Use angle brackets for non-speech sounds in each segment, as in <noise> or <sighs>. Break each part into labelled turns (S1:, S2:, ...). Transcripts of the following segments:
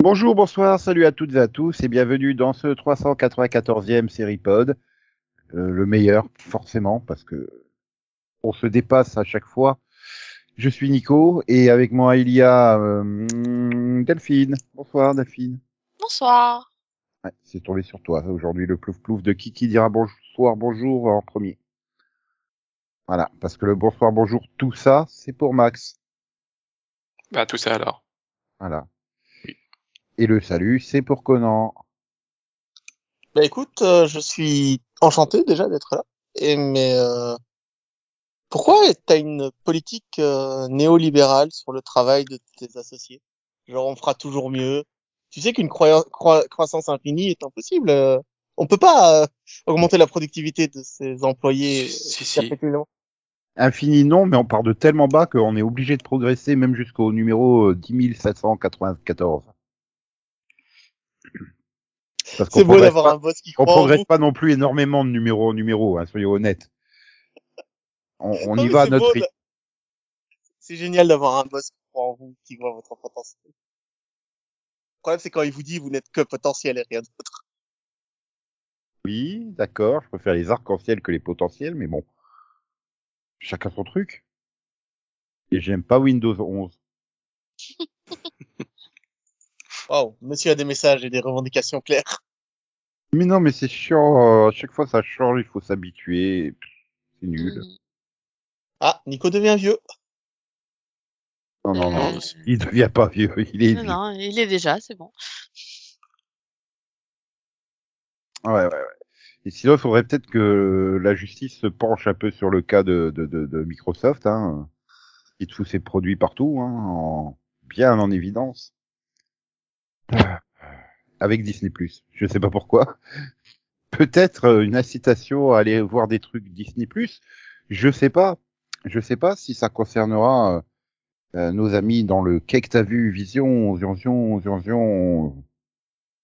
S1: Bonjour, bonsoir, salut à toutes et à tous et bienvenue dans ce 394e série pod. Euh, le meilleur, forcément, parce que on se dépasse à chaque fois. Je suis Nico et avec moi il y a euh, Delphine. Bonsoir Delphine.
S2: Bonsoir.
S1: Ouais, c'est tombé sur toi aujourd'hui le plouf plouf de qui qui dira bonsoir bonjour en premier. Voilà, parce que le bonsoir bonjour tout ça c'est pour Max.
S3: Bah tout ça alors.
S1: Voilà. Et le salut c'est pour Conan.
S4: Bah écoute, euh, je suis enchanté déjà d'être là. Et mais euh, pourquoi t'as une politique euh, néolibérale sur le travail de tes associés? Genre on fera toujours mieux. Tu sais qu'une croissance infinie est impossible. Euh. on peut pas euh, augmenter la productivité de ses employés
S3: si, si.
S1: Infini non, mais on part de tellement bas qu'on est obligé de progresser même jusqu'au numéro euh, 10794.
S4: C'est beau
S1: progresse
S4: d'avoir
S1: pas-
S4: un boss qui
S1: On
S4: croit en
S1: progresse pas non plus énormément de numéro en numéro, hein, soyons honnêtes. On, on
S4: Non,
S1: y <laughs> va à
S4: c'est
S1: notre rythme.
S4: C'est génial d'avoir un boss qui croit en vous, qui voit votre potentiel. Le problème, c'est quand il vous dit vous n'êtes que potentiel et rien d'autre.
S1: Oui, d'accord, je préfère les arcs-en-ciel que les potentiels, mais bon. Chacun son truc. Et j'aime pas Windows 11. <laughs>
S4: Waouh, monsieur a des messages et des revendications claires.
S1: Mais non, mais c'est chiant, euh, à chaque fois ça change, il faut s'habituer. C'est nul.
S2: Mm.
S4: Ah, Nico devient vieux.
S1: Non, non, non,
S2: Euh,
S1: il devient pas vieux, <laughs> il est
S2: Non,
S1: vieux.
S2: non, il est déjà, c'est bon.
S1: Ouais, ouais, ouais. Et sinon, il faudrait peut-être que la justice se penche un peu sur le cas de, de, de, de Microsoft, hein, qui fout ses produits partout, hein, en, bien en évidence. Ah. Avec Disney+. Je sais pas pourquoi. Peut-être euh, une incitation à aller voir des trucs Disney+. Je sais pas. Je sais pas si ça concernera euh, euh, nos amis dans le Cake t'as vu Vision, Zion, Zion,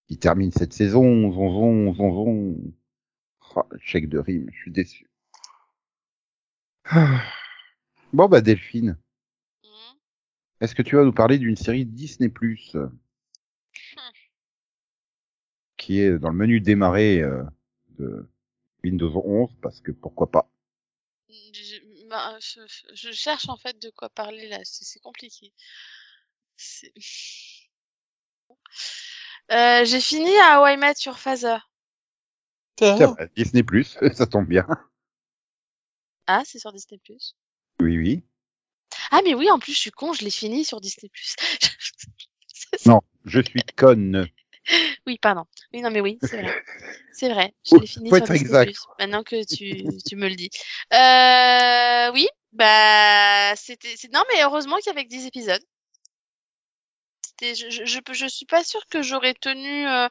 S1: qui termine cette saison, Zonzon, Zonzon. Oh, chèque de rime, je suis déçu. Ah. <sighs> Bon bah Delphine,
S2: Mm.
S1: est-ce que tu vas nous parler d'une série Disney Plus? Qui est dans le menu démarrer euh, de Windows 11 parce que pourquoi pas.
S2: Je, bah, je, je cherche en fait de quoi parler là, c'est compliqué. <laughs> Euh, J'ai fini à How I Met Your Father.
S1: Disney Plus, <laughs> ça tombe bien.
S2: Ah, c'est sur Disney+.
S1: Oui oui.
S2: Ah mais oui, en plus je suis con, je l'ai fini sur Disney+. <laughs>
S1: Non, <laughs> je suis conne.
S2: Oui, pardon. Oui, non, mais oui, c'est vrai. C'est vrai. Je l'ai fini
S1: faut
S2: sur
S1: être exact.
S2: Maintenant que tu, tu me le dis. Euh, oui, bah, c'était, non, mais heureusement qu'il y avait que 10 épisodes. Je, je, je, peux- je suis pas sûre que j'aurais tenu, euh,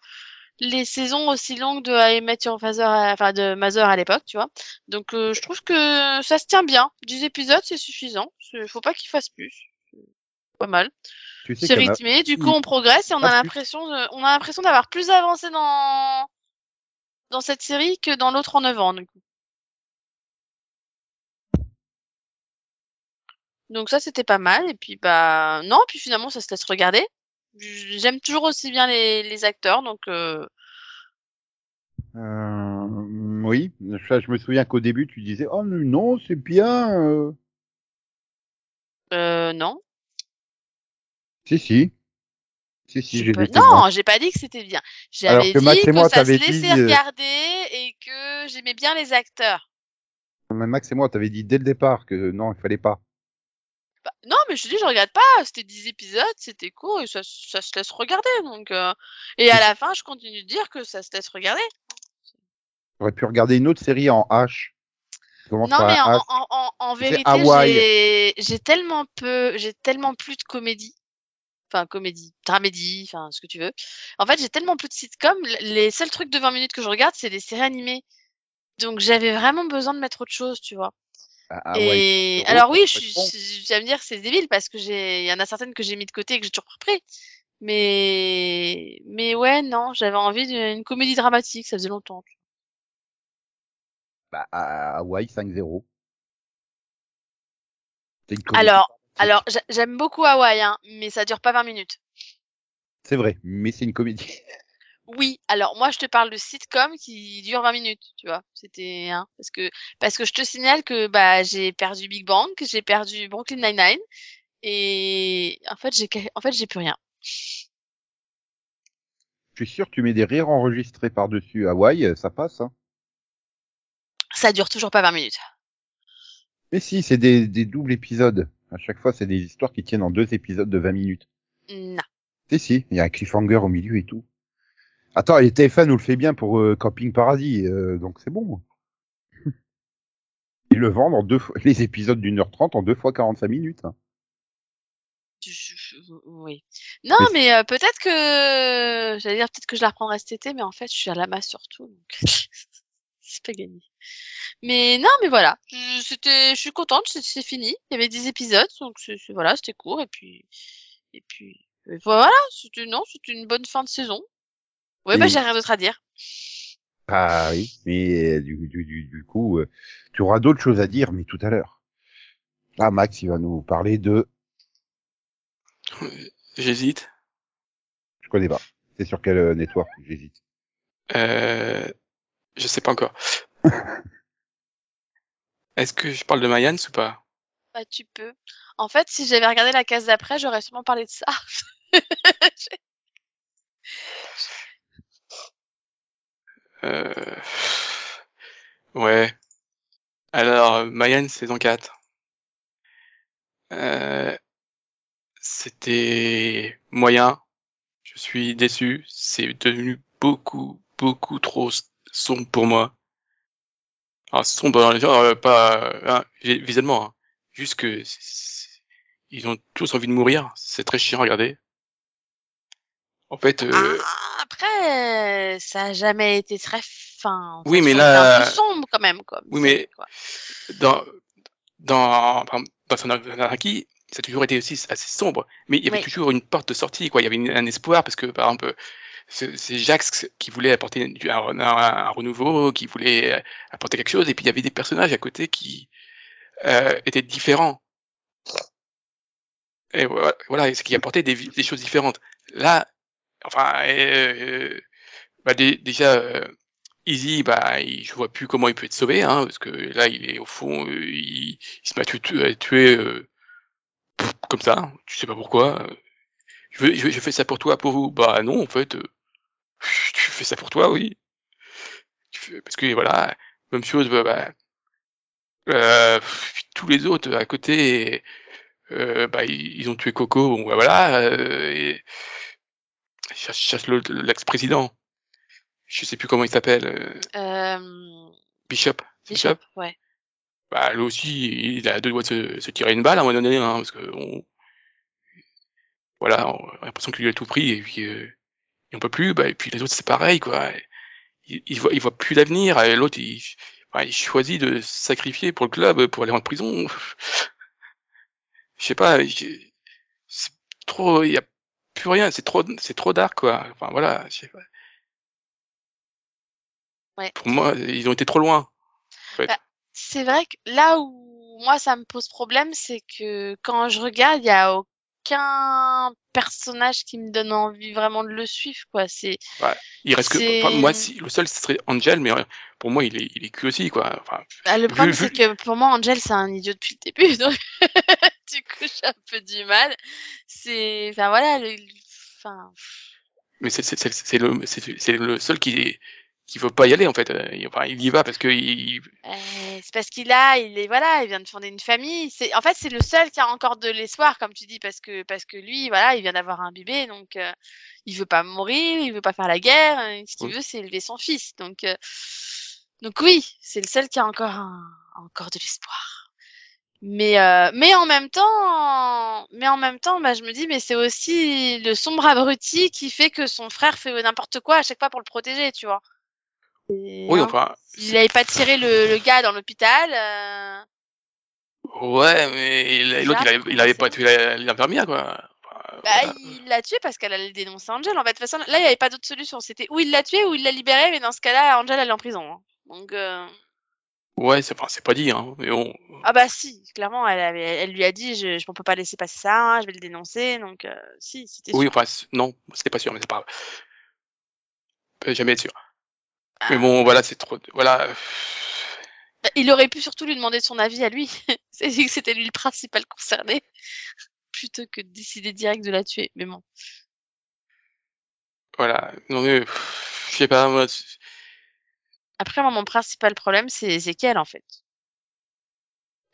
S2: les saisons aussi longues de I Met Your Father, enfin, de Mother à l'époque, tu vois. Donc, euh, je trouve que ça se tient bien. 10 épisodes, c'est suffisant. C'est- Faut pas qu'il fasse plus. Pas mal.
S1: Tu sais a-
S2: du coup on progresse et on a l'impression de, on a l'impression d'avoir plus avancé dans dans cette série que dans l'autre en 9 ans du coup. Donc ça c'était pas mal et puis bah non puis finalement ça se laisse regarder. J'aime toujours aussi bien les, les acteurs donc euh,
S1: Euh, oui, je, je me souviens qu'au début tu disais oh non c'est bien. euh.
S2: euh, non.
S1: Si si. Si si
S2: J'ai
S1: témoins.
S2: non, j'ai pas dit que c'était bien. J'avais
S1: que
S2: dit
S1: Max et
S2: que
S1: moi,
S2: ça se laissait
S1: dit, euh,
S2: regarder et que j'aimais bien les acteurs.
S1: Mais Max et moi t'avais dit dès le départ que non il fallait pas.
S2: Bah, non, mais je te dis, je regarde pas. C'était 10 épisodes, c'était court et ça, ça se laisse regarder. Donc, euh, Et à la fin, je continue de dire que ça se laisse regarder.
S1: J'aurais pu regarder une autre série en H.
S2: Non, mais en,
S1: H?
S2: en, en, en
S1: C'est
S2: vérité, j'ai tellement peu, j'ai tellement plus de comédie. Enfin, comédie, dramédie, enfin, ce que tu veux. En fait, j'ai tellement plus de sitcoms. Les seuls trucs de 20 minutes que je regarde, c'est des séries animées. Donc j'avais vraiment besoin de mettre autre chose, tu vois.
S1: Ah, ah ouais.
S2: et alors oui, je je- vas me dire c'est débile parce que j'ai, il y en a certaines que j'ai mis de côté et que j'ai toujours repris. Mais, mais ouais, non, j'avais envie d'une comédie dramatique, ça faisait longtemps.
S1: Bah, à Hawaii 5-0. C'est une comédie
S2: Alors. Alors, j'a- j'aime beaucoup Hawaï, hein, mais ça dure pas 20 minutes.
S1: C'est vrai, mais c'est une comédie. <laughs>
S2: Oui, alors moi je te parle de sitcom qui dure 20 minutes, tu vois. C'était hein, parce que parce que je te signale que bah j'ai perdu Big Bang, j'ai perdu Brooklyn Nine-Nine et en fait j'ai en fait j'ai plus rien.
S1: Je suis sûr que tu mets des rires enregistrés par-dessus Hawaï, ça passe. Hein.
S2: Ça dure toujours pas 20 minutes.
S1: Mais si, c'est des, des doubles épisodes. À chaque fois, c'est des histoires qui tiennent en deux épisodes de 20 minutes.
S2: Non.
S1: Si, si, il y a un cliffhanger au milieu et tout. Attends, et TF1 nous le fait bien pour euh, Camping Paradis, euh, donc c'est bon. Ils <laughs> le vendent en deux fois, les épisodes d'une heure trente en deux fois 45 minutes. hein.
S2: Oui. Non,
S1: Mais-
S2: mais, euh, peut-être que j'allais dire peut-être que je la reprendrai cet été, mais en fait je suis à la masse surtout, donc <laughs> c'est pas gagné. Mais non, mais voilà, Je- c'était, je suis contente, c'est fini. Il y avait 10 épisodes, donc c'est c'est- voilà, c'était court et puis et puis et voilà, c'était non, c'était une bonne fin de saison. Ouais, bah
S1: Et-
S2: j'ai rien d'autre à dire.
S1: Ah oui, mais euh, du, du, du, du coup, euh, tu auras d'autres choses à dire, mais tout à l'heure. Là, Max, il va nous parler de... <laughs>
S3: J'hésite.
S1: Je connais pas. C'est sur quel euh, network J'hésite.
S3: Euh, je sais pas encore. Est-ce que je parle de Mayans ou pas?
S2: Bah tu peux. En fait, si j'avais regardé la case d'après, j'aurais sûrement parlé de ça. <laughs>
S3: euh... Ouais. Alors, Mayans saison 4. Euh... C'était moyen. Je suis déçu. C'est devenu beaucoup, beaucoup trop sombre pour moi. Alors, sombre dans le genre, euh, pas hein, vi- visuellement. hein. Juste que ils ont tous envie de mourir. C'est très chiant à regarder. En fait, euh,
S2: Ah, après, ça a jamais été très fin.
S3: Oui, mais
S2: a
S3: là-
S2: un peu sombre quand même, quoi.
S3: Oui, mais-
S2: quoi.
S3: dans dans dans Anarchy, ça a toujours été aussi assez sombre, mais il y avait
S2: Oui.
S3: toujours une porte de sortie, quoi. Il y avait une- un espoir parce que par exemple, c'est Jacques qui voulait apporter un, renouveau, qui voulait euh, apporter quelque chose, et puis il y avait des personnages à côté qui euh, étaient différents. Et voilà, c'est qui apportait des, des choses différentes. Là, enfin, euh, bah, dé- déjà. euh, Easy, bah, il, je vois plus comment il peut être sauvé, hein, parce que là, il est au fond, euh, il, il se tuer, à tuer euh, comme ça, tu sais pas pourquoi. Je, je, je fais ça pour toi, pour vous. Bah non, en fait, euh, <laughs> tu fais ça pour toi, oui. Tu fais- parce que voilà, même chose, bah, bah, euh, tous les autres à côté, euh, bah, ils, ont tué Coco, bon, bah, voilà, euh, et cherchent le- l'ex-président. Je sais plus comment il s'appelle. euh,
S2: Euh,
S3: Bishop. c'est
S2: Bishop, ouais.
S3: Bah, lui aussi, il a deux doigts de se, se tirer une balle à un moment donné, hein, parce que on... voilà, on a l'impression qu'il lui a tout pris et puis euh, on peut plus. Bah, et puis les autres, c'est pareil, quoi. Il, il voit, il voit plus l'avenir. Et l'autre, il, bah, il choisit de sacrifier pour le club, pour aller en prison. Je sais pas. C'est trop. Il y a plus rien. C'est trop, c'est trop dark, quoi. Enfin voilà. je sais pas.
S2: Ouais.
S3: Pour moi, ils ont été trop loin. en fait.
S2: Bah, C'est vrai que là où moi ça me pose problème, c'est que quand je regarde, il y a aucun personnage qui me donne envie vraiment de le suivre, quoi. C'est
S3: Il reste que, enfin, moi, si, le seul, ce serait Angel, mais pour moi, il est, il est cul aussi, quoi. Enfin,
S2: bah, le problème, c'est que pour moi, Angel, c'est un idiot depuis le début, <laughs> donc du coup, j'ai un peu du mal. C'est, enfin voilà, le, enfin,
S3: mais c'est, le, c'est, le seul qui, qui veut pas y aller, en fait. Euh, il- Enfin, il y va parce que il,
S2: Euh, c'est parce qu'il a, il est voilà, il vient de fonder une famille. C'est en fait c'est le seul qui a encore de l'espoir, comme tu dis, parce que parce que lui, voilà, il vient d'avoir un bébé, donc euh, il veut pas mourir, il veut pas faire la guerre. euh, Ce qu'il
S3: Oui.
S2: veut, c'est élever son fils. Donc euh, donc oui, c'est le seul qui a encore un, encore de l'espoir. Mais euh, mais en même temps, mais en même temps, bah, je me dis, mais c'est aussi le sombre abruti qui fait que son frère fait n'importe quoi à chaque fois pour le protéger, tu vois. Et,
S3: Oui,
S2: hein,
S3: enfin,
S2: Il avait pas tiré le, le gars dans l'hôpital. euh,
S3: ouais, mais l'autre, il, il avait pas tué l'infirmière, quoi. Enfin,
S2: Bah,
S3: voilà.
S2: il l'a tué parce qu'elle allait dénoncer Angel. En fait, de toute façon, là, il n'y avait pas d'autre solution. C'était ou il l'a tué ou il l'a libéré, mais dans ce cas-là, Angel, elle est en prison. hein. Donc, euh...
S3: Ouais, c'est enfin, pas dit, hein. Mais bon,
S2: ah bah si, clairement, elle, avait, elle lui a dit, je ne peux pas laisser passer ça, hein, je vais le dénoncer. Donc, euh, si, c'était
S3: oui,
S2: sûr.
S3: enfin, non, c'était pas sûr, mais c'est pas grave. Jamais être sûr. Mais bon, voilà, c'est trop, voilà.
S2: Il aurait pu surtout lui demander son avis à lui. <laughs> C'était lui le principal concerné, <laughs> plutôt que de décider direct de la tuer. Mais bon.
S3: Voilà. Non, mais, je sais pas, moi,
S2: Après, moi, mon principal problème, c'est Ezekiel, en fait.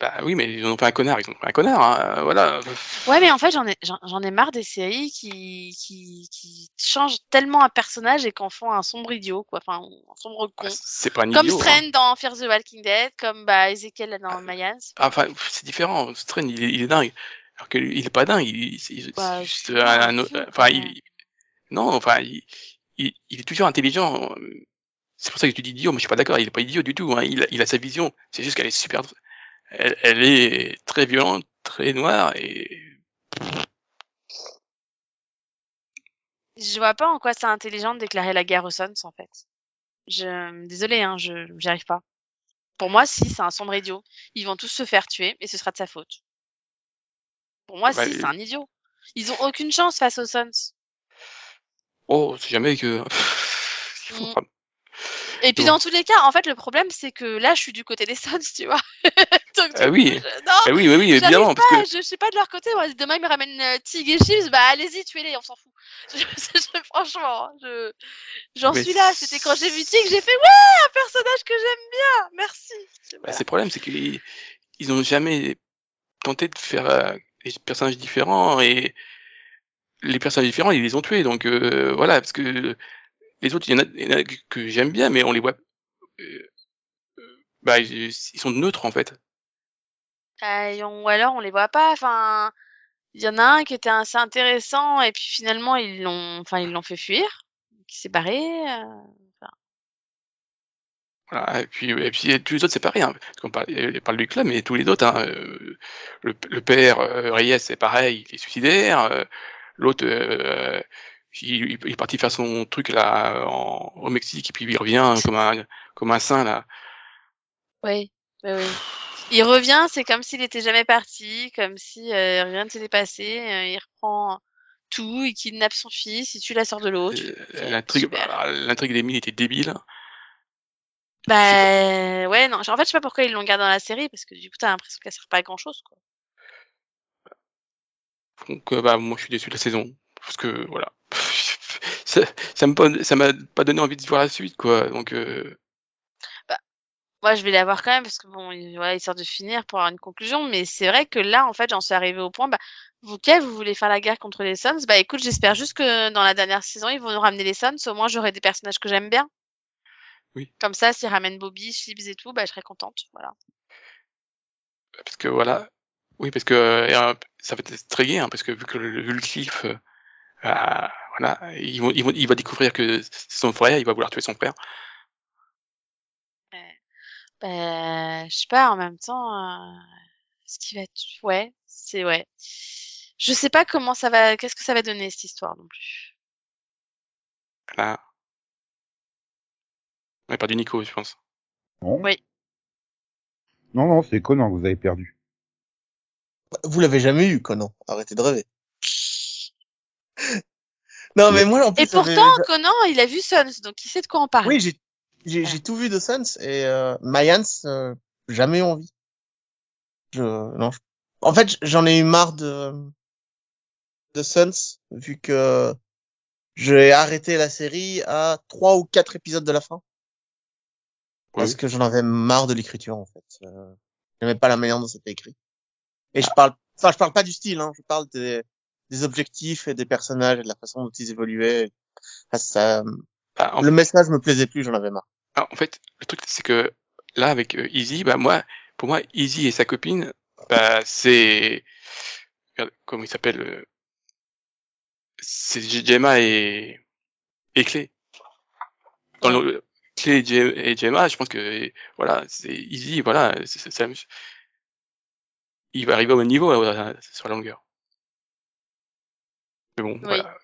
S3: Bah oui, mais ils ont fait un connard, ils ont fait un connard, hein. euh, Voilà.
S2: Ouais, mais en fait, j'en ai, j'en ai marre des séries qui, qui, qui changent tellement un personnage et qu'en font un sombre idiot, quoi. Enfin, un sombre con.
S3: Bah, c'est pas un
S2: comme
S3: idiot. hein.
S2: Strain dans Fear the Walking Dead, comme bah, Ezekiel dans Mayans.
S3: Ah, Enfin, pff, c'est différent. Strain, il est, il est dingue. Alors que lui, il est pas dingue. Il, c'est
S2: Bah,
S3: juste un,
S2: pas
S3: un- enfin, il, non, enfin, il, il, il est toujours intelligent. C'est pour ça que tu dis idiot, mais je suis pas d'accord. Il est pas idiot du tout. Hein. Il, il a sa vision. C'est juste qu'elle est super. Elle, elle est très violente, très noire et
S2: Je vois pas en quoi c'est intelligent de déclarer la guerre aux Sons, en fait. Je, désolé, hein, je, j'y arrive pas. Pour moi, si, c'est un sombre idiot. Ils vont tous se faire tuer et ce sera de sa faute. Pour moi,
S3: Bah,
S2: si, c'est un idiot. Ils ont aucune chance face aux Sons.
S3: oh, c'est jamais que. <laughs>
S2: Mm. Et puis
S3: Donc-
S2: dans tous les cas, en fait, le problème, c'est que là, je suis du côté des Sons, tu vois. <laughs> <laughs>
S3: Ah oui.
S2: Non,
S3: Ah oui, oui, oui, évidemment, parce
S2: pas,
S3: que
S2: je, suis pas de leur côté. Moi, demain, ils me ramènent euh, Tig et Chips, bah allez-y, tuez-les, on s'en fout. <laughs> Je- je- franchement, hein, je, j'en suis là. C'était quand j'ai vu Tig, j'ai fait ouais, un personnage que j'aime bien. Merci.
S3: bah,
S2: Voilà.
S3: c'est le problème, c'est qu'ils ils ont jamais tenté de faire euh, des personnages différents et les personnages différents, ils les ont tués. Donc euh, voilà, parce que les autres, il y en a, il y en a que- j'aime bien, mais on les voit. bah, ils sont neutres en fait.
S2: Euh, on- ou alors on les voit pas. Enfin, il y en a un qui était assez intéressant et puis finalement ils l'ont, enfin ils l'ont fait fuir, qui s'est barré. euh.
S3: Voilà, et puis, et puis tous les autres, c'est pareil. Hein, parce qu'on parle, on parle du club, mais tous les autres, hein, euh, le, le père euh, Reyes, c'est pareil, il est suicidaire. euh, L'autre, euh, il, il est parti faire son truc là en, au Mexique et puis il revient comme un comme un saint là.
S2: Oui, oui. Il revient, c'est comme s'il était jamais parti, comme si euh, rien ne s'était passé. euh, il reprend tout, il kidnappe son fils, il tue la sœur de l'autre.
S3: Euh, L'intrigue, bah, l'intrigue d'Emile était débile.
S2: Bah ouais, non. En fait, je sais pas pourquoi ils l'ont gardé dans la série parce que du coup, t'as l'impression qu'elle sert pas à grand chose, quoi.
S3: Donc euh, bah moi je suis déçu de la saison parce que voilà. <laughs> Ça, ça m'a pas, ça m'a pas donné envie de voir la suite quoi. Donc euh,
S2: Moi, je vais la voir quand même parce que bon, il- voilà, histoire de finir pour avoir une conclusion. Mais c'est vrai que là, en fait, j'en suis arrivée au point. Bah, vous, Kev, vous voulez faire la guerre contre les Suns? Bah, écoute, j'espère juste que dans la dernière saison, ils vont nous ramener les Suns. Au moins, j'aurai des personnages que j'aime bien.
S3: Oui.
S2: Comme ça, s'ils ramènent Bobby, Chips et tout, bah, je serai contente. Voilà.
S3: parce que voilà. Oui parce que euh, ça va être très gai hein, parce que vu que le, vu le cliff, euh, euh, voilà, ils vont, il va découvrir que c'est son frère, il va vouloir tuer son frère.
S2: Bah, je sais pas, en même temps, euh, ce qui va être, ouais, c'est ouais. Je sais pas comment ça va, qu'est-ce que ça va donner cette histoire non plus.
S3: Voilà. On a perdu Nico, je pense.
S1: Non
S2: Oui.
S1: Non, non, c'est Conan que vous avez perdu.
S4: Vous l'avez jamais eu, Conan. Arrêtez de rêver. <laughs> non, mais moi, en plus,
S2: Et pourtant, Conan, il a vu Sons, donc il sait de quoi on parle.
S4: oui, j'ai, tout vu de Suns et euh, Mayans, euh, jamais eu envie. Je, non. je- En fait, j'en ai eu marre de de Suns vu que j'ai arrêté la série à trois ou quatre épisodes de la fin parce
S3: Oui.
S4: que j'en avais marre de l'écriture en fait. Euh, J'aimais pas la manière dont c'était écrit. Et je parle, enfin, je parle pas du style, hein, je parle des, des objectifs et des personnages et de la façon dont ils évoluaient. Enfin, ça,
S3: Bah, en,
S4: le message me plaisait plus, j'en avais marre.
S3: ah, en fait, le truc c'est que là avec euh, Easy, bah moi, pour moi, Easy et sa copine, bah c'est regarde, comment il s'appelle euh, C'est Gemma et et Clé. Dans le, Clé et Gemma, je pense que voilà, c'est easy, voilà, c'est il va arriver au même niveau euh, sur la longueur. Mais bon, voilà.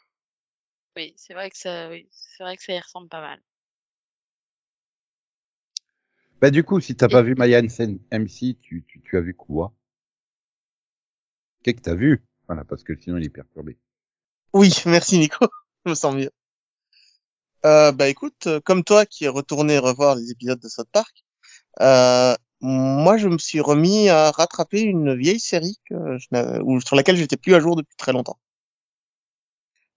S2: Oui, c'est vrai que ça, oui, c'est vrai que ça y ressemble pas mal.
S1: Bah du coup, si t'as pas vu Maya MC, tu, tu, tu as vu quoi? Qu'est-ce que t'as vu? Voilà, parce que sinon il est perturbé.
S4: Oui, <laughs> merci Nico. <laughs> Je me sens mieux. Euh, bah écoute, euh, comme toi qui es retourné revoir les épisodes de South Park, euh, moi je me suis remis à rattraper une vieille série que je n'avais- ou sur laquelle j'étais plus à jour depuis très longtemps.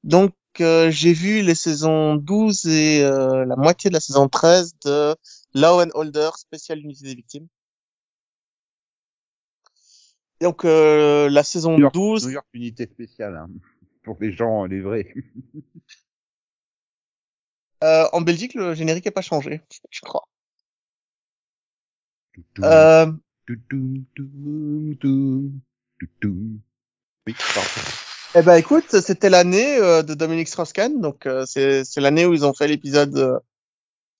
S4: Donc euh, j'ai vu les saisons 12 et euh, la moitié de la saison 13 de Law and Order spécial unité des victimes. Donc euh, la saison
S1: New York,
S4: 12
S1: New York unité spéciale, hein, pour les gens, les vrais. <laughs>
S4: euh, en Belgique le générique est pas changé, je crois. Euh.
S1: Oui, pardon.
S4: Eh ben écoute, c'était l'année euh, de Dominique Strauss-Kahn, donc euh, c'est l'année où ils ont fait l'épisode euh,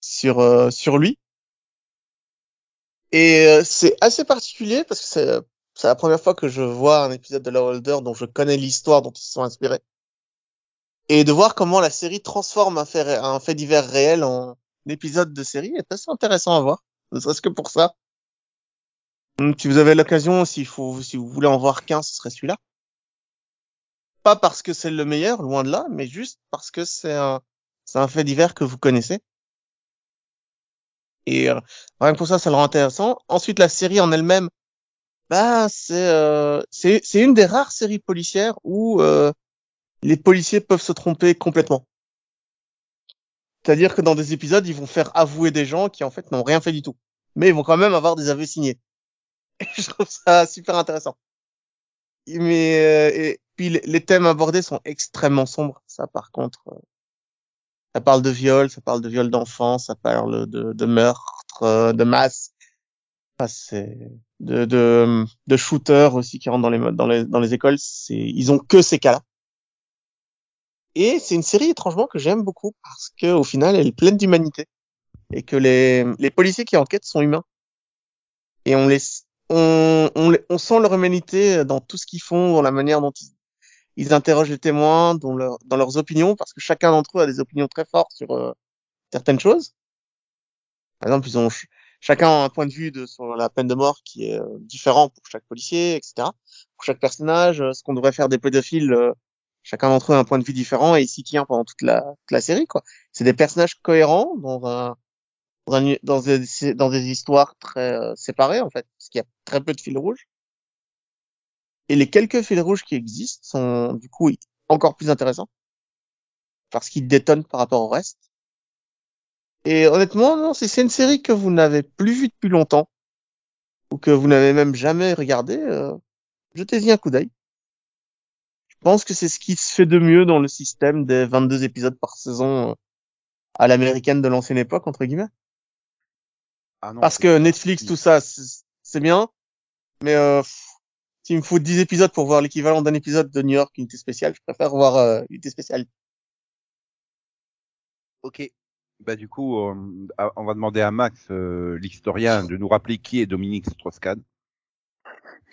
S4: sur euh, sur lui. Et euh, c'est assez particulier parce que c'est c'est la première fois que je vois un épisode de Law Order dont je connais l'histoire dont ils se sont inspirés. Et de voir comment la série transforme un fait, un fait divers réel en épisode de série est assez intéressant à voir, ne serait-ce que pour ça. Donc, si vous avez l'occasion, s'il faut, si vous voulez en voir qu'un, ce serait celui-là pas parce que c'est le meilleur, loin de là, mais juste parce que c'est un, c'est un fait divers que vous connaissez. Et euh, rien que pour ça, ça le rend intéressant. Ensuite, la série en elle-même, bah, c'est euh, c'est une des rares séries policières où euh, les policiers peuvent se tromper complètement. C'est-à-dire que dans des épisodes, ils vont faire avouer des gens qui en fait n'ont rien fait du tout, mais ils vont quand même avoir des aveux signés. Et <laughs> je trouve ça super intéressant. Mais euh, et puis les, thèmes abordés sont extrêmement sombres. Ça, par contre, euh, ça parle de viol, ça parle de viol d'enfants, ça parle de, de meurtre, euh, de masse. De, de de shooters aussi qui rentrent dans les dans les écoles. Ils ont que ces cas-là. Et c'est une série étrangement que j'aime beaucoup parce que au final, elle est pleine d'humanité et que les policiers qui enquêtent sont humains. Et on on sent leur humanité dans tout ce qu'ils font, dans la manière dont ils, ils interrogent les témoins, dans, leur, dans leurs opinions, parce que chacun d'entre eux a des opinions très fortes sur euh, certaines choses. Par exemple, ils ont ch- chacun a un point de vue de, sur la peine de mort qui est euh, différent pour chaque policier, etc. Pour chaque personnage, euh, ce qu'on devrait faire des pédophiles, euh, chacun d'entre eux a un point de vue différent et il s'y tient pendant toute la, toute la série. quoi. C'est des personnages cohérents dans un dans, des, dans des histoires très euh, séparées en fait, parce qu'il y a très peu de fils rouges. Et les quelques fils rouges qui existent sont du coup encore plus intéressants parce qu'ils détonnent par rapport au reste. Et honnêtement, non, si c'est une série que vous n'avez plus vue depuis longtemps ou que vous n'avez même jamais regardé, euh, jetez-y un coup d'œil. Je pense que c'est ce qui se fait de mieux dans le système des 22 épisodes par saison euh, à l'américaine de l'ancienne époque entre guillemets.
S1: Ah non,
S4: Parce que Netflix, tout ça, c'est bien. Mais euh, s'il me faut 10 épisodes pour voir l'équivalent d'un épisode de New York Unité Spéciale, je préfère voir euh, Unité Spéciale.
S1: Ok. Bah du coup, euh, on va demander à Max, euh, l'historien, de nous rappeler qui est Dominique Strauss-Kahn.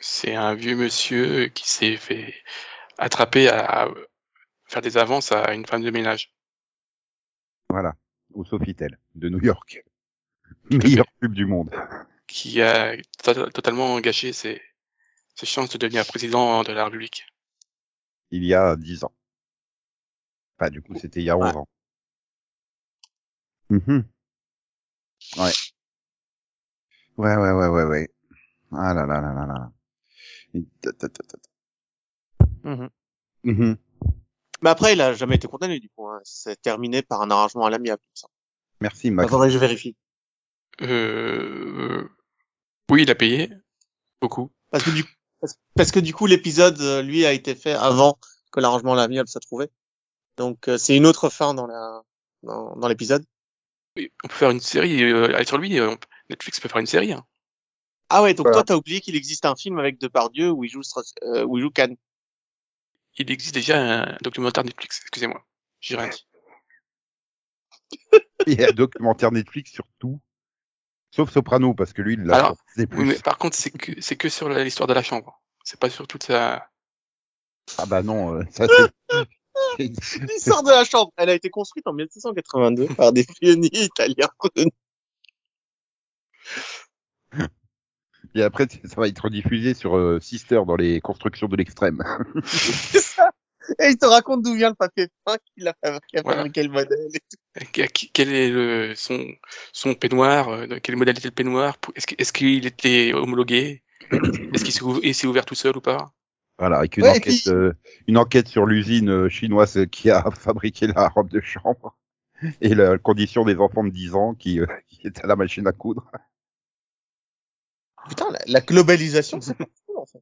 S3: C'est un vieux monsieur qui s'est fait attraper à faire des avances à une femme de ménage.
S1: Voilà, au Sofitel de New York. <laughs> Meilleur pub du monde.
S3: qui a to- totalement gâché ses, ses chances de devenir président de la République.
S1: Il y a 10 ans. Enfin, du coup, c'était il y a 11
S4: Ouais.
S1: ans. Mhm. Ouais. Ouais, ouais, ouais, ouais, ouais. Ah là là là là là. Ta.
S4: Mhm.
S1: Mhm.
S4: Mais après, il a jamais été condamné du coup. Hein. C'est terminé par un arrangement à l'amiable. ça.
S1: Merci,
S4: Il
S1: Max.
S4: faudrait que je vérifie.
S3: Euh, oui, il a payé beaucoup.
S4: Parce que du, parce, parce que du coup, l'épisode, euh, lui, a été fait avant que l'arrangement à l'amiable soit trouvé. Donc, euh, c'est une autre fin dans la dans, dans l'épisode.
S3: Oui, on peut faire une série euh, sur lui. euh, Netflix peut faire une série. Hein.
S4: Ah ouais, donc
S1: Voilà.
S4: toi, t'as oublié qu'il existe un film avec Depardieu où il joue, euh, où il joue Khan.
S3: Il existe déjà un documentaire Netflix. Excusez-moi, j'ai rien dit.
S1: Il y a un documentaire Netflix sur tout. Sauf Soprano, parce que lui, il l'a.
S3: Oui, mais par contre, c'est que c'est que sur l'histoire de la chambre. C'est pas sur toute sa.
S1: Ah bah non, euh, ça c'est... <laughs>
S4: L'histoire de la chambre, elle a été construite en 1782 par des pionniers italiens.
S1: Et après, ça va être diffusé sur euh, Sister dans les constructions de l'extrême. <laughs>
S4: C'est ça. <laughs> Et il te raconte d'où vient le papier peint qu'il a fabriqué,
S3: Voilà.
S4: le modèle. et tout.
S3: Quel quel est le, son, son peignoir euh, de Quelle modalité le peignoir Est-ce qu'il était homologué? Est-ce qu'il s'est ouvert tout seul ou pas?
S1: Voilà, avec une
S4: Ouais, et
S1: enquête,
S4: puis-
S1: euh, une enquête sur l'usine euh, chinoise qui a <laughs> fabriqué la robe de chambre et la condition des enfants de 10 ans qui, euh, <laughs> qui étaient à la machine à coudre.
S4: Putain, la, la globalisation, c'est pas cool, en fait.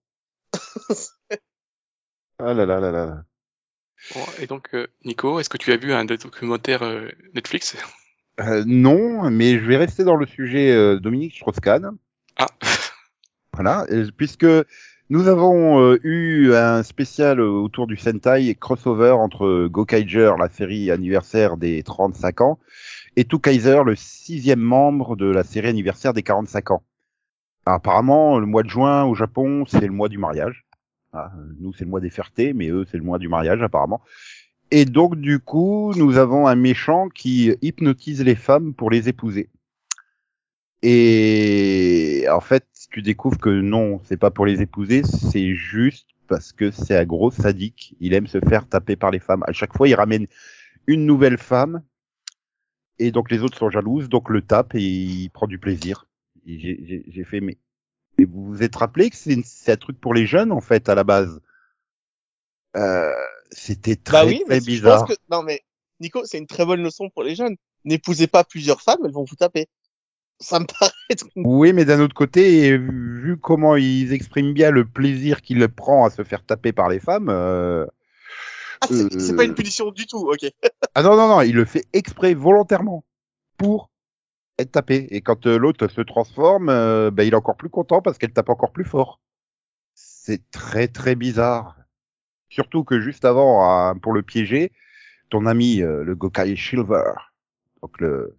S1: Ah là là là là.
S3: Bon, Et donc, euh, Nico, est-ce que tu as vu un documentaire euh, Netflix?
S1: Euh, non, mais je vais rester dans le sujet euh, Dominique Strauss-Kahn.
S3: Ah, <laughs>
S1: Voilà, puisque nous avons eu un spécial autour du Sentai crossover entre Gokaiger, la série anniversaire des 35 ans, et To Kaiser, le sixième membre de la série anniversaire des 45 ans. Apparemment, le mois de juin au Japon, c'est le mois du mariage. Ah, nous, c'est le mois des fiertés, mais eux, c'est le mois du mariage, apparemment. Et donc, du coup, nous avons un méchant qui hypnotise les femmes pour les épouser. Et en fait, tu découvres que non, c'est pas pour les épouser, c'est juste parce que c'est un gros sadique. Il aime se faire taper par les femmes. À chaque fois, il ramène une nouvelle femme, et donc les autres sont jalouses, donc le tape et il prend du plaisir. J'ai fait, mais, mais vous vous êtes rappelé que c'est un truc pour les jeunes en fait à la base? Euh, C'était très
S4: Bah oui,
S1: très
S4: mais je
S1: bizarre.
S4: pense que, non mais, Nico, c'est une très bonne leçon pour les jeunes. N'épousez pas plusieurs femmes, elles vont vous taper. Ça me <laughs> paraît être.
S1: Oui, mais d'un autre côté, vu comment ils expriment bien le plaisir qu'il prend à se faire taper par les femmes, euh,
S4: Ah, c'est
S1: Euh,
S4: c'est pas une punition du tout, ok.
S1: ah non non non, il le fait exprès, volontairement, pour être tapé. Et quand euh, l'autre se transforme, euh, ben, il est encore plus content parce qu'elle tape encore plus fort. C'est très très bizarre. Surtout que juste avant, pour le piéger, ton ami euh, le Gokai Silver, donc le,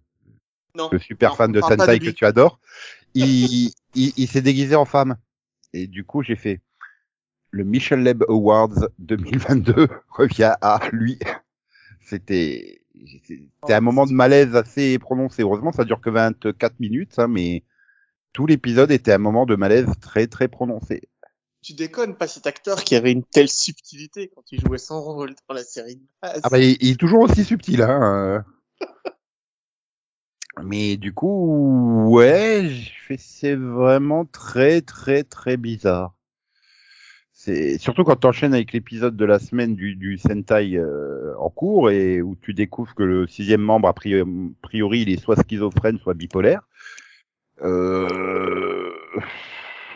S4: Non.
S1: le super
S4: Non,
S1: fan de Sentai
S4: de
S1: que tu adores, <laughs> il, il, il s'est déguisé en femme. Et du coup, j'ai fait le Michel Leb Awards 2022 <laughs> revient à lui. C'était c'était un moment de malaise assez prononcé. Heureusement, ça dure que 24 minutes, hein, mais tout l'épisode était un moment de malaise très très prononcé.
S4: Tu déconnes pas cet acteur qui avait une telle subtilité quand il jouait son rôle dans la série. Ah,
S1: Ah bah, il, il est toujours aussi subtil, hein. euh. <laughs> Mais du coup, ouais, c'est vraiment très très très bizarre. C'est surtout quand t'enchaînes avec l'épisode de la semaine du, du Sentai euh, en cours et où tu découvres que le sixième membre a priori, il est soit schizophrène soit bipolaire. Euh...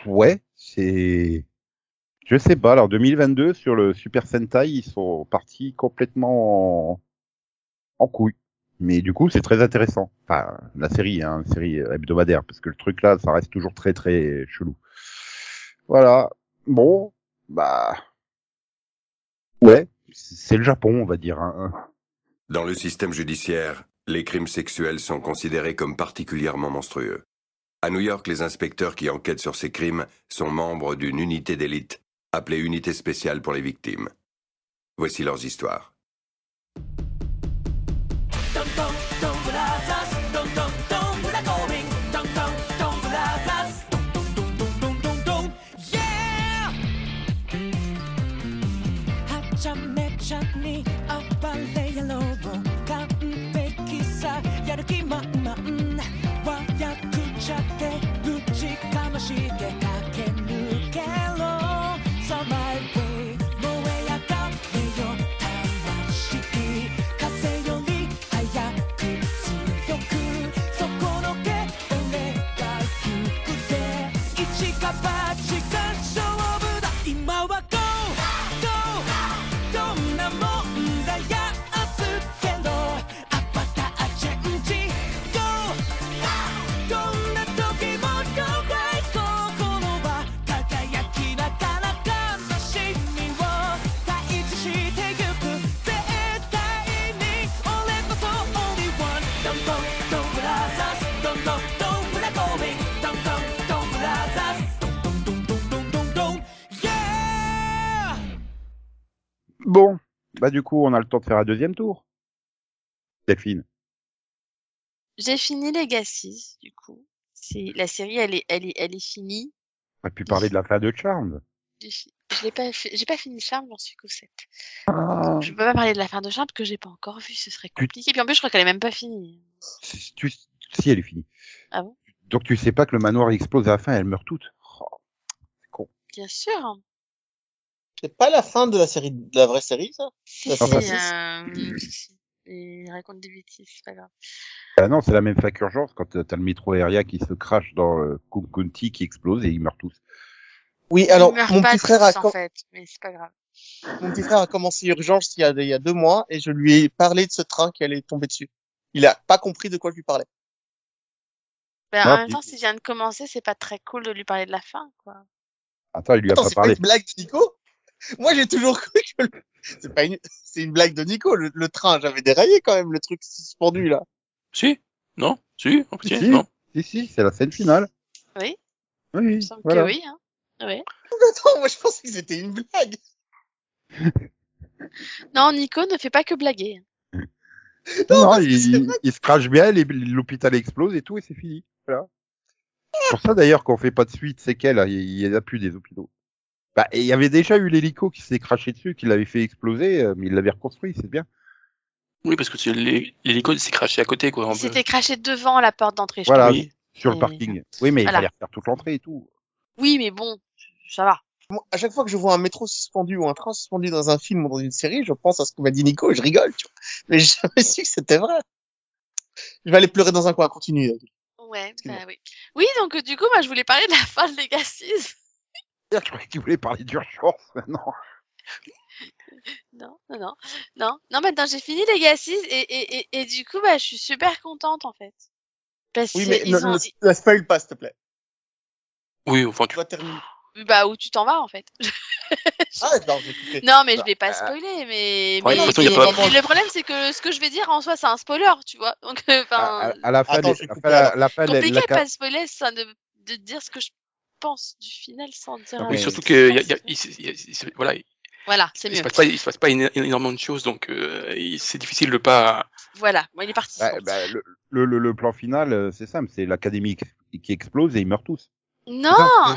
S1: Ouais, c'est je sais pas. Alors 2022 sur le Super Sentai, ils sont partis complètement en, en couille. Mais du coup, c'est très intéressant. Enfin, la série, hein, une série hebdomadaire, parce que le truc là, ça reste toujours très très chelou. Voilà. Bon, bah, ouais, c'est le Japon, on va dire. Hein.
S5: Dans le système judiciaire, les crimes sexuels sont considérés comme particulièrement monstrueux. À New York, les inspecteurs qui enquêtent sur ces crimes sont membres d'une unité d'élite appelée Unité spéciale pour les victimes. Voici leurs histoires.
S1: して Bon, bah du coup, on a le temps de faire un deuxième tour. Delphine.
S2: J'ai fini Legacy, du coup. C'est la série, elle est, elle est, elle est finie.
S1: On a pu parler de la fin de Charmed.
S2: Je l'ai pas, j'ai pas fini Charme, j'en suis qu'au 7.
S1: Ah.
S2: Je peux pas parler de la fin de Charme que j'ai pas encore vue, ce serait compliqué. Puis en plus, je crois qu'elle est même pas finie.
S1: Si, tu- si, elle est finie.
S2: Ah bon?
S1: Donc tu sais pas que le manoir explose à la fin, elles meurent toutes. Oh,
S2: Bien sûr.
S4: C'est pas la fin de la série, de la vraie série, ça?
S2: Si,
S4: La
S2: si,
S1: fin
S4: six
S2: euh, il raconte des bêtises, c'est pas grave.
S1: Ah non, c'est la même fac urgence quand euh, t'as le métro aérien qui se crache dans le Cook County qui explose et ils meurent tous.
S4: Oui, alors, mon
S2: pas
S4: petit frère a,
S2: tous,
S4: com-
S2: en fait, mais c'est pas grave.
S4: mon petit frère a commencé Urgence il y a, il y a deux mois et je lui ai parlé de ce train qui allait tomber dessus. Il a pas compris de quoi je lui parlais.
S2: Ben,
S1: Ah,
S2: en même temps, s'il vient de commencer, c'est pas très cool de lui parler de la fin, quoi.
S1: Attends, il lui a
S4: Attends,
S1: pas
S4: c'est pas
S1: parlé.
S4: une blague de Nico? Moi, j'ai toujours cru que le- c'est pas une, c'est une blague de Nico. Le, le train, j'avais déraillé quand même le truc suspendu là.
S3: Si Non Si En petit
S1: Si.
S3: Non
S1: Si, si, c'est la scène finale.
S2: Oui,
S1: Oui,
S2: il
S1: oui,
S2: me semble
S1: voilà.
S2: que oui, hein. Oui.
S4: Attends, moi je pensais que c'était une blague. <laughs>
S2: Non, Nico ne fait pas que blaguer.
S1: Non,
S4: Non, que
S1: il, il, il se crache bien, l'hôpital explose et tout, et c'est fini. Voilà. C'est pour ça d'ailleurs qu'on fait pas de suite, c'est qu'elle, il y en a plus des hôpitaux. Bah, il y avait déjà eu l'hélico qui s'est craché dessus, qui l'avait fait exploser, euh, mais il l'avait reconstruit, c'est bien.
S3: Oui, parce que l'hélico s'est craché à côté, quoi.
S2: s'était craché devant la porte d'entrée, je
S1: Voilà.
S3: Oui.
S1: Sur le parking. Oui, mais
S2: Voilà.
S1: il fallait refaire toute l'entrée et tout.
S2: Oui, mais bon, ça va.
S4: Moi, à chaque fois que je vois un métro suspendu ou un train suspendu dans un film ou dans une série, je pense à ce que m'a dit Nico et je rigole. Tu vois. Mais j'ai jamais su que c'était vrai. Je vais aller pleurer dans un coin. Continue.
S2: Ouais, bah oui. Oui, donc euh, du coup, moi, je voulais parler de la fin de Legacy. <laughs>
S1: Je croyais qu'il voulait parler d'urgence <laughs> maintenant.
S2: Non, non, non, non, non. Maintenant, j'ai fini Legacy et, et, et, et du coup, bah, je suis super contente en fait. Parce
S4: Oui,
S2: que
S4: mais
S2: ils
S4: ne,
S2: ont,
S4: ne- ne spoil pas, s'il te plaît.
S3: Oui, enfin,
S4: Tu
S3: tu...
S4: dois terminer.
S2: bah, où tu t'en vas en fait. <laughs>
S4: Ah, non.
S2: Non, mais je vais
S1: Bah,
S2: pas spoiler, mais,
S3: Ouais,
S2: mais,
S3: pas-
S2: le problème, c'est que ce que je vais dire en soi, c'est un spoiler, tu vois. Donc, euh,
S1: À,
S2: enfin,
S1: à- à la fin,
S4: Attends,
S1: des-
S4: vais
S1: à la, la fin,
S2: compliqué
S1: la,
S2: de pas spoiler, ça, de, de dire ce que je pense du final sans dire. Euh,
S3: oui, surtout
S2: ce
S3: que
S2: je
S3: y a,
S2: pense.
S3: y a- il, s- il, s- il s- voilà, il,
S2: Voilà, c'est
S3: il se
S2: mieux.
S3: passe pas, il se passe pas éno- énormément de choses, donc euh, c'est difficile de pas.
S2: Voilà, bon, il est parti.
S1: bah, bah, le, le, plan final, euh, c'est simple, c'est l'académie qui, qui explose et ils meurent tous.
S2: Non,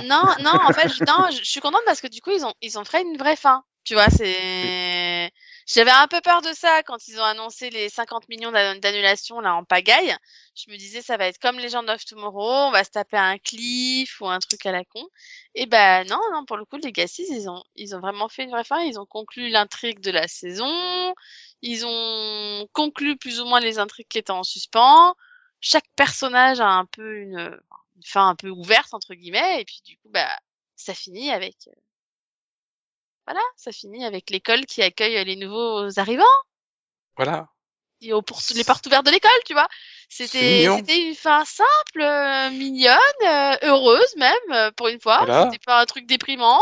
S2: non, non, en fait, je, non, je, je suis contente parce que du coup, ils ont, ils ont fait une vraie fin. Tu vois, c'est, j'avais un peu peur de ça quand ils ont annoncé les 50 millions d'ann- d'annulations là en pagaille. Je me disais, ça va être comme Legend of Tomorrow, on va se taper un cliff ou un truc à la con. Et ben, non, non, pour le coup, les Legacy, ils ont, ils ont vraiment fait une vraie fin. Ils ont conclu l'intrigue de la saison. Ils ont conclu plus ou moins les intrigues qui étaient en suspens. Chaque personnage a un peu une, une fin un peu ouverte entre guillemets et puis du coup bah ça finit avec euh, voilà ça finit avec l'école qui accueille les nouveaux arrivants.
S3: Voilà.
S2: et aux les portes ouvertes de l'école tu vois. C'était une fin simple euh, mignonne euh, heureuse même euh, pour une fois.
S3: Voilà.
S2: c'était pas un truc déprimant.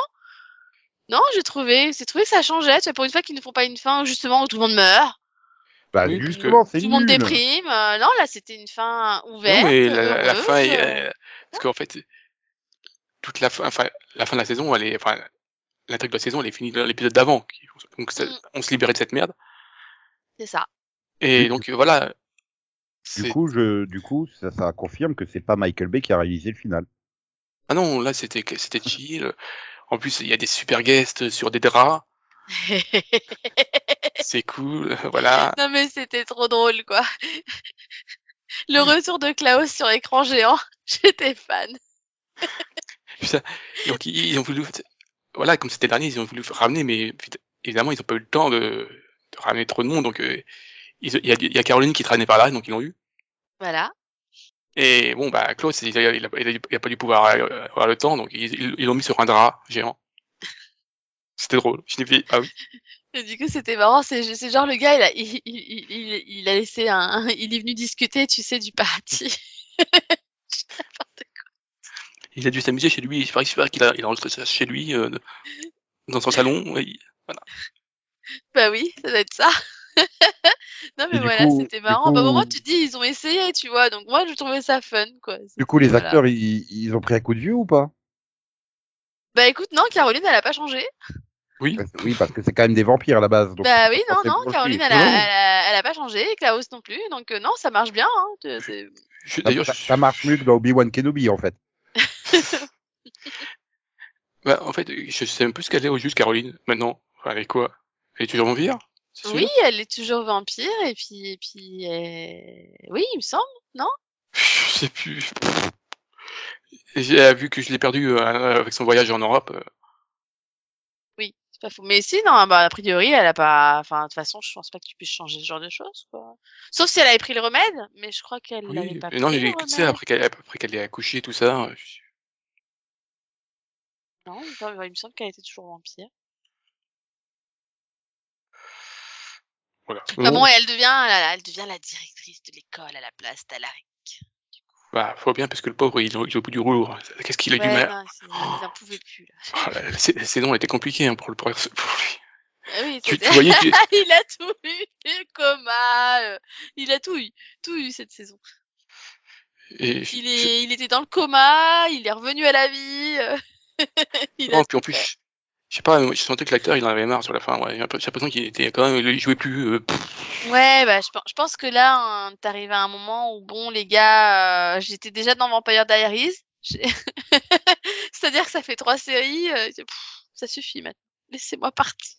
S2: Non j'ai trouvé j'ai trouvé que ça changeait. Tu vois, pour une fois qu'ils ne font pas une fin justement où tout le monde meurt.
S1: Bah,
S3: Oui, que
S1: c'est
S2: tout le monde déprime. Euh, non là c'était une fin ouverte
S3: non, mais la, fin, est, parce qu'en fait, toute la fin, enfin, la fin de la saison, elle est, enfin, l'intrigue de la saison, elle est finie dans l'épisode d'avant. Donc, ça-
S2: Mm.
S3: on se libérait de cette merde.
S2: c'est ça
S3: Et
S1: Oui.
S3: donc, euh, voilà.
S1: Du coup, je, du coup, ça, ça confirme que c'est pas Michael Bay qui a réalisé le final.
S3: Ah non, là, c'était, c'était chill. En plus, il y a des super guests sur des draps. <laughs> C'est cool. <laughs> Voilà.
S2: Non mais c'était trop drôle quoi. Le retour de Klaus sur écran géant, <laughs> j'étais fan.
S3: Donc, ils, ils ont voulu, voilà, comme c'était dernier, ils ont voulu ramener, mais évidemment, ils ont pas eu le temps de, de ramener trop de monde. Donc, euh, il y, a, il y a Caroline qui traînait par là, donc ils l'ont eu.
S2: Voilà.
S3: Et bon, bah, Klaus, il a, il a, il pas dû pouvoir euh, avoir le temps, donc ils l'ont mis sur un drap géant. <laughs> C'était drôle. Je fait, ah oui.
S2: Et <laughs> du coup c'était marrant, c'est genre le gars il a, il, il, il, il a laissé un, il est venu discuter, tu sais, du paradis. <laughs>
S3: Il a dû s'amuser chez lui. Il paraît super qu'il a, il a enregistré ça chez lui, euh, dans son salon. et il-
S2: bah oui, ça doit être ça. <laughs> non mais voilà,
S1: coup-
S2: c'était marrant. Bah au
S1: coup-
S2: moins tu te dis ils ont essayé, tu vois. Donc moi je trouvais ça fun quoi.
S1: Du coup, les
S2: Voilà.
S1: acteurs, ils, ils ont pris un coup de vieux ou pas?
S2: Bah écoute non, Caroline elle a pas changé.
S3: Oui.
S1: Oui, parce que c'est quand même des vampires à la base. Donc
S2: Bah oui, non, non, Caroline, elle a, elle, a, elle a pas changé, et Klaus non plus, donc euh, non, ça marche bien. Hein, c'est-
S3: Je- D'ailleurs,
S1: ça-
S3: je-
S1: ça marche mieux que dans Obi-Wan Kenobi en fait. <laughs>
S3: bah, en fait, je sais même plus ce qu'elle est au juste, Caroline, maintenant. Enfin, elle est quoi? Elle est toujours vampire
S2: Oui, elle est toujours vampire, et puis, et puis, euh, oui, il me semble.
S3: Je sais plus. J'ai vu que je l'ai perdu euh, avec son voyage en Europe. euh,
S2: Oui, c'est pas faux. Mais si, non, bah, a priori, elle a pas. Enfin, de toute façon, je pense pas que tu puisses changer ce genre de choses, quoi. Sauf si elle avait pris le remède, mais je crois qu'elle l'avait
S3: Oui,
S2: pas
S3: mais
S2: pris.
S3: non, j'ai tu sais,
S2: remède.
S3: après qu'elle après qu'elle ait accouché, tout ça. euh, je-
S2: Non, il me semble- qu'elle était toujours vampire.
S3: Voilà.
S2: Bah bon, et elle devient, elle, elle devient la directrice de l'école à la place d'Alaric.
S3: Bah, faut bien, parce que le pauvre, il, il est au bout du rouleau. Qu'est-ce qu'il a du
S2: Ouais,
S3: mal?
S2: non, c'est- il en pouvait plus, là.
S3: Ah, La la saison était compliquée hein, pour, le, pour, pour lui.
S2: Ah oui,
S3: Tu, tu voyais <laughs>
S2: il a tout eu, le coma, euh, il a tout eu, tout eu cette saison.
S3: Et,
S2: Il est, il était dans le coma, il est revenu à la vie. <laughs> il a
S3: Non, puis en plus, je sais pas, je sentais que l'acteur, il en avait marre sur la fin. Ouais. J'ai l'impression qu'il était quand même, il jouait plus. euh,
S2: Ouais, bah je pense, que là, hein, t'arrives à un moment où bon, les gars, euh, j'étais déjà dans Vampire Diaries. <laughs> C'est-à-dire que ça fait trois séries, euh, pff, ça suffit maintenant. Laissez-moi partir.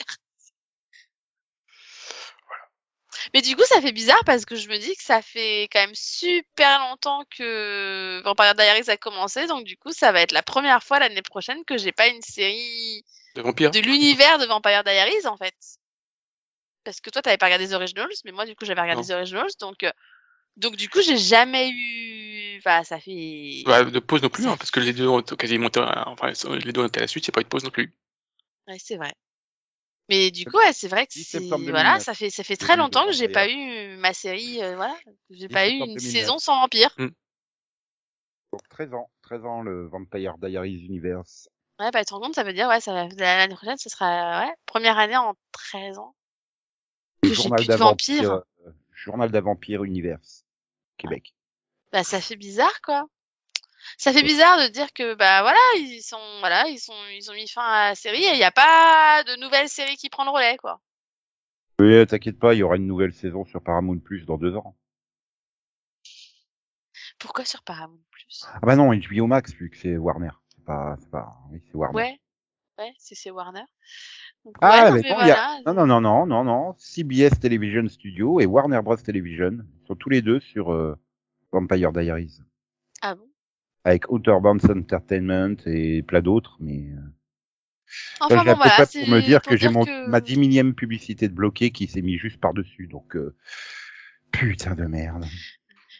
S2: Mais du coup, ça fait bizarre parce que je me dis que ça fait quand même super longtemps que Vampire Diaries a commencé, donc du coup, ça va être la première fois l'année prochaine que j'ai pas une série
S3: de
S2: l'univers de Vampire Diaries en fait. Parce que toi, t'avais pas regardé The Originals, mais moi, du coup, j'avais regardé
S3: Non.
S2: The Originals, donc, euh, donc du coup, j'ai jamais eu. Enfin, ça fait.
S3: Bah, de pause non plus, hein, parce que les deux ont quasiment enfin, les deux ont été à la suite, c'est pas eu de pause non plus.
S2: Ouais, c'est vrai. Mais du coup, ouais, c'est vrai que
S1: 10
S2: c'est voilà,
S1: 2009.
S2: ça fait ça fait très longtemps que j'ai pas eu ma série, euh, voilà, que j'ai
S1: 10
S2: pas eu une
S1: 2009.
S2: saison sans vampire.
S1: Donc 13 ans, 13 ans le Vampire Diaries Universe.
S2: Ouais, bah tu te rends compte, ça veut dire ouais, ça va l'année prochaine, ce sera ouais, première année en 13 ans.
S1: Le
S2: Que j'ai
S1: journal
S2: plus de
S1: d'un
S2: vampire.
S1: vampire, euh, journal d'un vampire Universe. Québec.
S2: Bah ça fait bizarre quoi. Ça fait bizarre de dire que bah voilà, ils sont voilà, ils sont ils ont mis fin à la série et il n'y a pas de nouvelle série qui prend le relais quoi.
S1: Oui, t'inquiète pas, il y aura une nouvelle saison sur Paramount Plus dans deux ans.
S2: Pourquoi sur Paramount Plus?
S1: Ah bah non, HBO Max vu que c'est Warner. C'est pas, c'est pas, oui, c'est Warner.
S2: Ouais. Ouais, c'est c'est Warner. Donc,
S1: Ah,
S2: ouais,
S1: mais non, a-. Non, non, non, non, non, non. CBS Television Studio et Warner Bros Television sont tous les deux sur euh, Vampire Diaries. Avec Outer Banks Entertainment et plein d'autres, mais euh,
S2: Enfin
S1: j'ai
S2: bon voilà,
S1: pour
S2: c'est
S1: me dire
S2: pour
S1: que j'ai mon
S2: que-
S1: ma dix millième publicité de bloqué qui s'est mis juste par dessus, donc euh, putain de merde.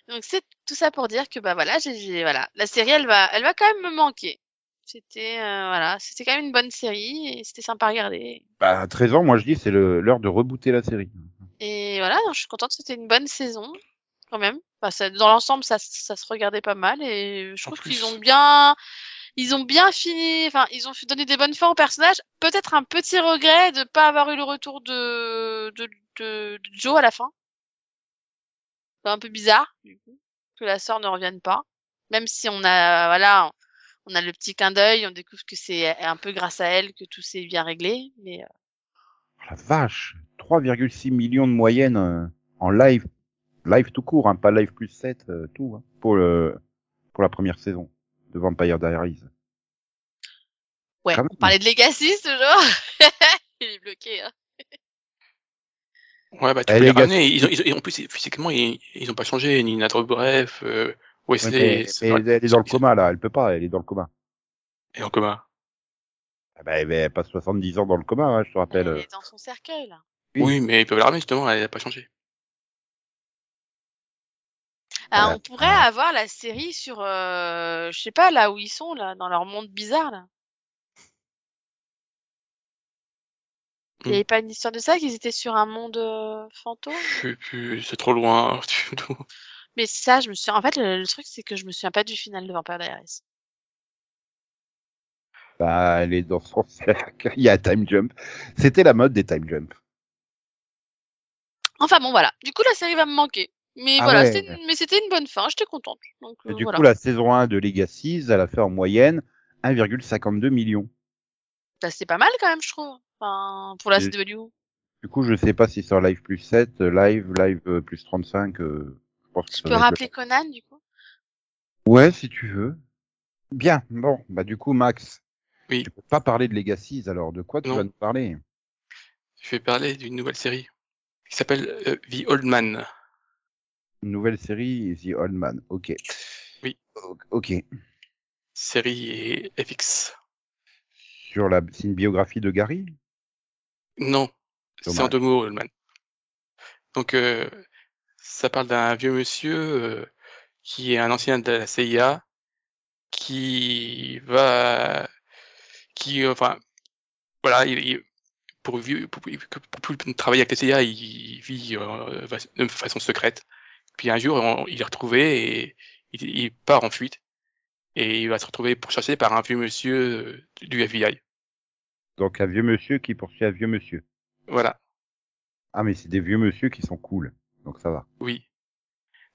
S2: Donc c'est tout ça pour dire que bah voilà, j'ai voilà, la série elle va elle va quand même me manquer. C'était euh, voilà, c'était quand même une bonne série et c'était sympa à regarder.
S1: Bah à 13 ans, moi je dis c'est l'heure de rebooter la série.
S2: Et voilà, je suis contente, c'était une bonne saison quand même. Enfin, ça- dans l'ensemble, ça, ça se regardait pas mal et je trouve qu'ils ont bien, ils ont bien fini. Enfin, ils ont donné des bonnes fins aux personnages. Peut-être un petit regret de pas avoir eu le retour de de, de, de Joe à la fin. C'est un peu bizarre du coup que la sœur ne revienne pas, même si on a voilà. On a le petit clin d'œil, on découvre que c'est un peu grâce à elle que tout s'est bien réglé, mais euh,
S1: Oh, la vache, 3,6 millions de moyenne euh, en live, live tout court, hein, pas live plus 7, euh, tout, hein, pour le pour la première saison de Vampire Diaries.
S2: ouais,
S1: Quand
S2: on
S1: même.
S2: parlait de Legacy toujours. <laughs> Il est bloqué. Hein.
S3: Ouais, bah, tu
S1: Eh,
S3: peux ramener. Ils ont, ils ont- en plus, physiquement, ils, ils ont pas changé. Ni Nat Bref, euh,
S1: Ouais,
S3: Wesley.
S1: mais,
S3: c'est-
S1: mais elle est dans le coma là, elle peut pas, elle est dans le coma.
S3: Et en coma.
S1: Ah bah, elle elle passe 70 ans dans le coma, hein, je te rappelle.
S2: Elle est dans son cercueil là.
S1: Oui.
S3: Oui, mais ils peuvent la ramener, justement, elle a pas changé.
S1: Voilà.
S2: on pourrait avoir la série sur, euh, je sais pas, là où ils sont, là, dans leur monde bizarre, là. Il
S3: Hmm.
S2: n'y avait pas une histoire de ça, qu'ils étaient sur un monde euh, fantôme?
S3: Je sais plus, c'est trop loin. <laughs> tout.
S2: Mais ça, je me suis... En fait, le, le truc, c'est que je me souviens pas du final de Vampire Diaries.
S1: Bah, elle est dans son cercle, <laughs> il y a Time Jump. C'était la mode des Time Jump.
S2: Enfin bon, voilà. Du coup, la série va me manquer. Mais
S1: Ah
S2: voilà,
S1: ouais.
S2: c'était une- mais c'était une bonne fin, j'étais contente. Donc
S1: Et
S2: euh,
S1: du
S2: voilà.
S1: coup, la saison 1 de Legacies, elle a fait en moyenne 1,52 million.
S2: Bah, c'est pas mal quand même, je trouve. Enfin, pour la
S1: Et-
S2: CW.
S1: Du coup, je sais pas si c'est en live plus 7, live, live euh, plus 35. euh, je pense que
S2: Tu peux rappeler Conan, du coup?
S1: Ouais, si tu veux. Bien, bon, bah du coup, Max.
S3: Oui.
S1: Tu peux pas parler de Legacies, alors de quoi tu
S3: Non.
S1: vas nous parler?
S3: Je vais parler d'une nouvelle série qui s'appelle euh, The Old Man.
S1: Nouvelle série, The Old Man. Ok.
S3: Oui.
S1: Ok.
S3: Série FX.
S1: Sur la, c'est une biographie de Gary?
S3: Non, c'est en deux mots, Old Man. Donc, euh, ça parle d'un vieux monsieur euh, qui est un ancien de la CIA qui va, qui, enfin, voilà, il, il- pour, pour, pour, pour plus travailler avec la CIA, il vit euh, de façon secrète. Puis un jour, on- il est retrouvé et il, il part en fuite. Et il va se retrouver pourchassé par un vieux monsieur euh, du FBI.
S1: Donc un vieux monsieur qui poursuit un vieux monsieur.
S3: Voilà.
S1: Ah mais c'est des vieux monsieur qui sont cool. Donc ça va.
S3: Oui.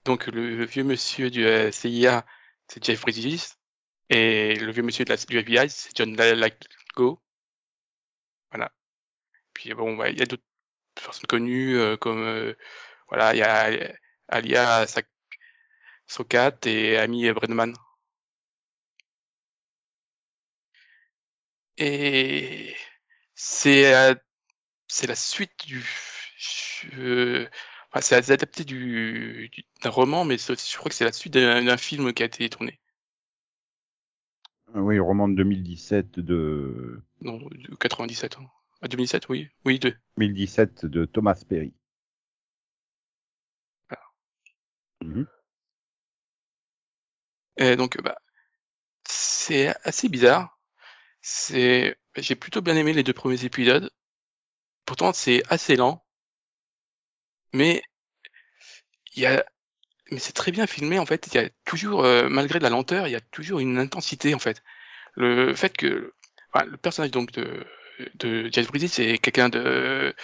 S3: Donc le, vieux monsieur du euh, CIA, c'est Jeff Bridges, et le vieux monsieur de la, du FBI, c'est John Lithgow. Voilà. Puis bon, bah, il y a d'autres personnes connues euh, comme euh, voilà, il y a Alia Sokat et Amy Brenneman. Et c'est euh, c'est la suite du euh, enfin, c'est adapté du, du- d'un roman, mais je crois que c'est la suite d'un film qui a été tourné.
S1: Euh, Oui, roman de 2017 de
S3: Non, de 97. Hein. Ah, 2007, oui. Oui, de.
S1: 2017 de Thomas Perry.
S3: Voilà. Et donc, bah, c'est assez bizarre. C'est, j'ai plutôt bien aimé les deux premiers épisodes. Pourtant, c'est assez lent. Mais, il y a, mais c'est très bien filmé, en fait. Il y a toujours, euh, malgré la lenteur, il y a toujours une intensité, en fait. Le fait que, le personnage, donc, de, de Jazz Bridges, c'est quelqu'un de,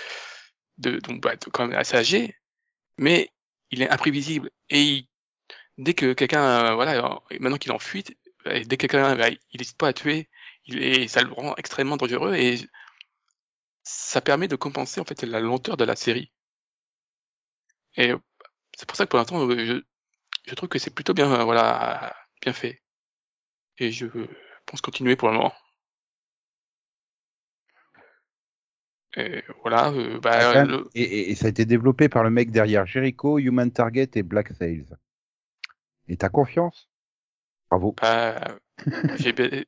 S3: de, donc, bah, de- quand même assez âgé. Mais, il est imprévisible. Et dès que quelqu'un, euh, voilà, maintenant qu'il en fuite, dès que quelqu'un, bah, il n'hésite pas à tuer, est, ça le rend extrêmement dangereux et ça permet de compenser en fait la lenteur de la série. Et c'est pour ça que pour l'instant, je, je trouve que c'est plutôt bien, euh, voilà, bien fait. Et je pense continuer pour le moment. Et voilà, euh, bah,
S1: Ah,
S3: le-
S1: Et, ça a été développé par le mec derrière Jericho, Human Target et Black Sails. Et t'as confiance? Bravo.
S3: bah, j'ai bien, <laughs>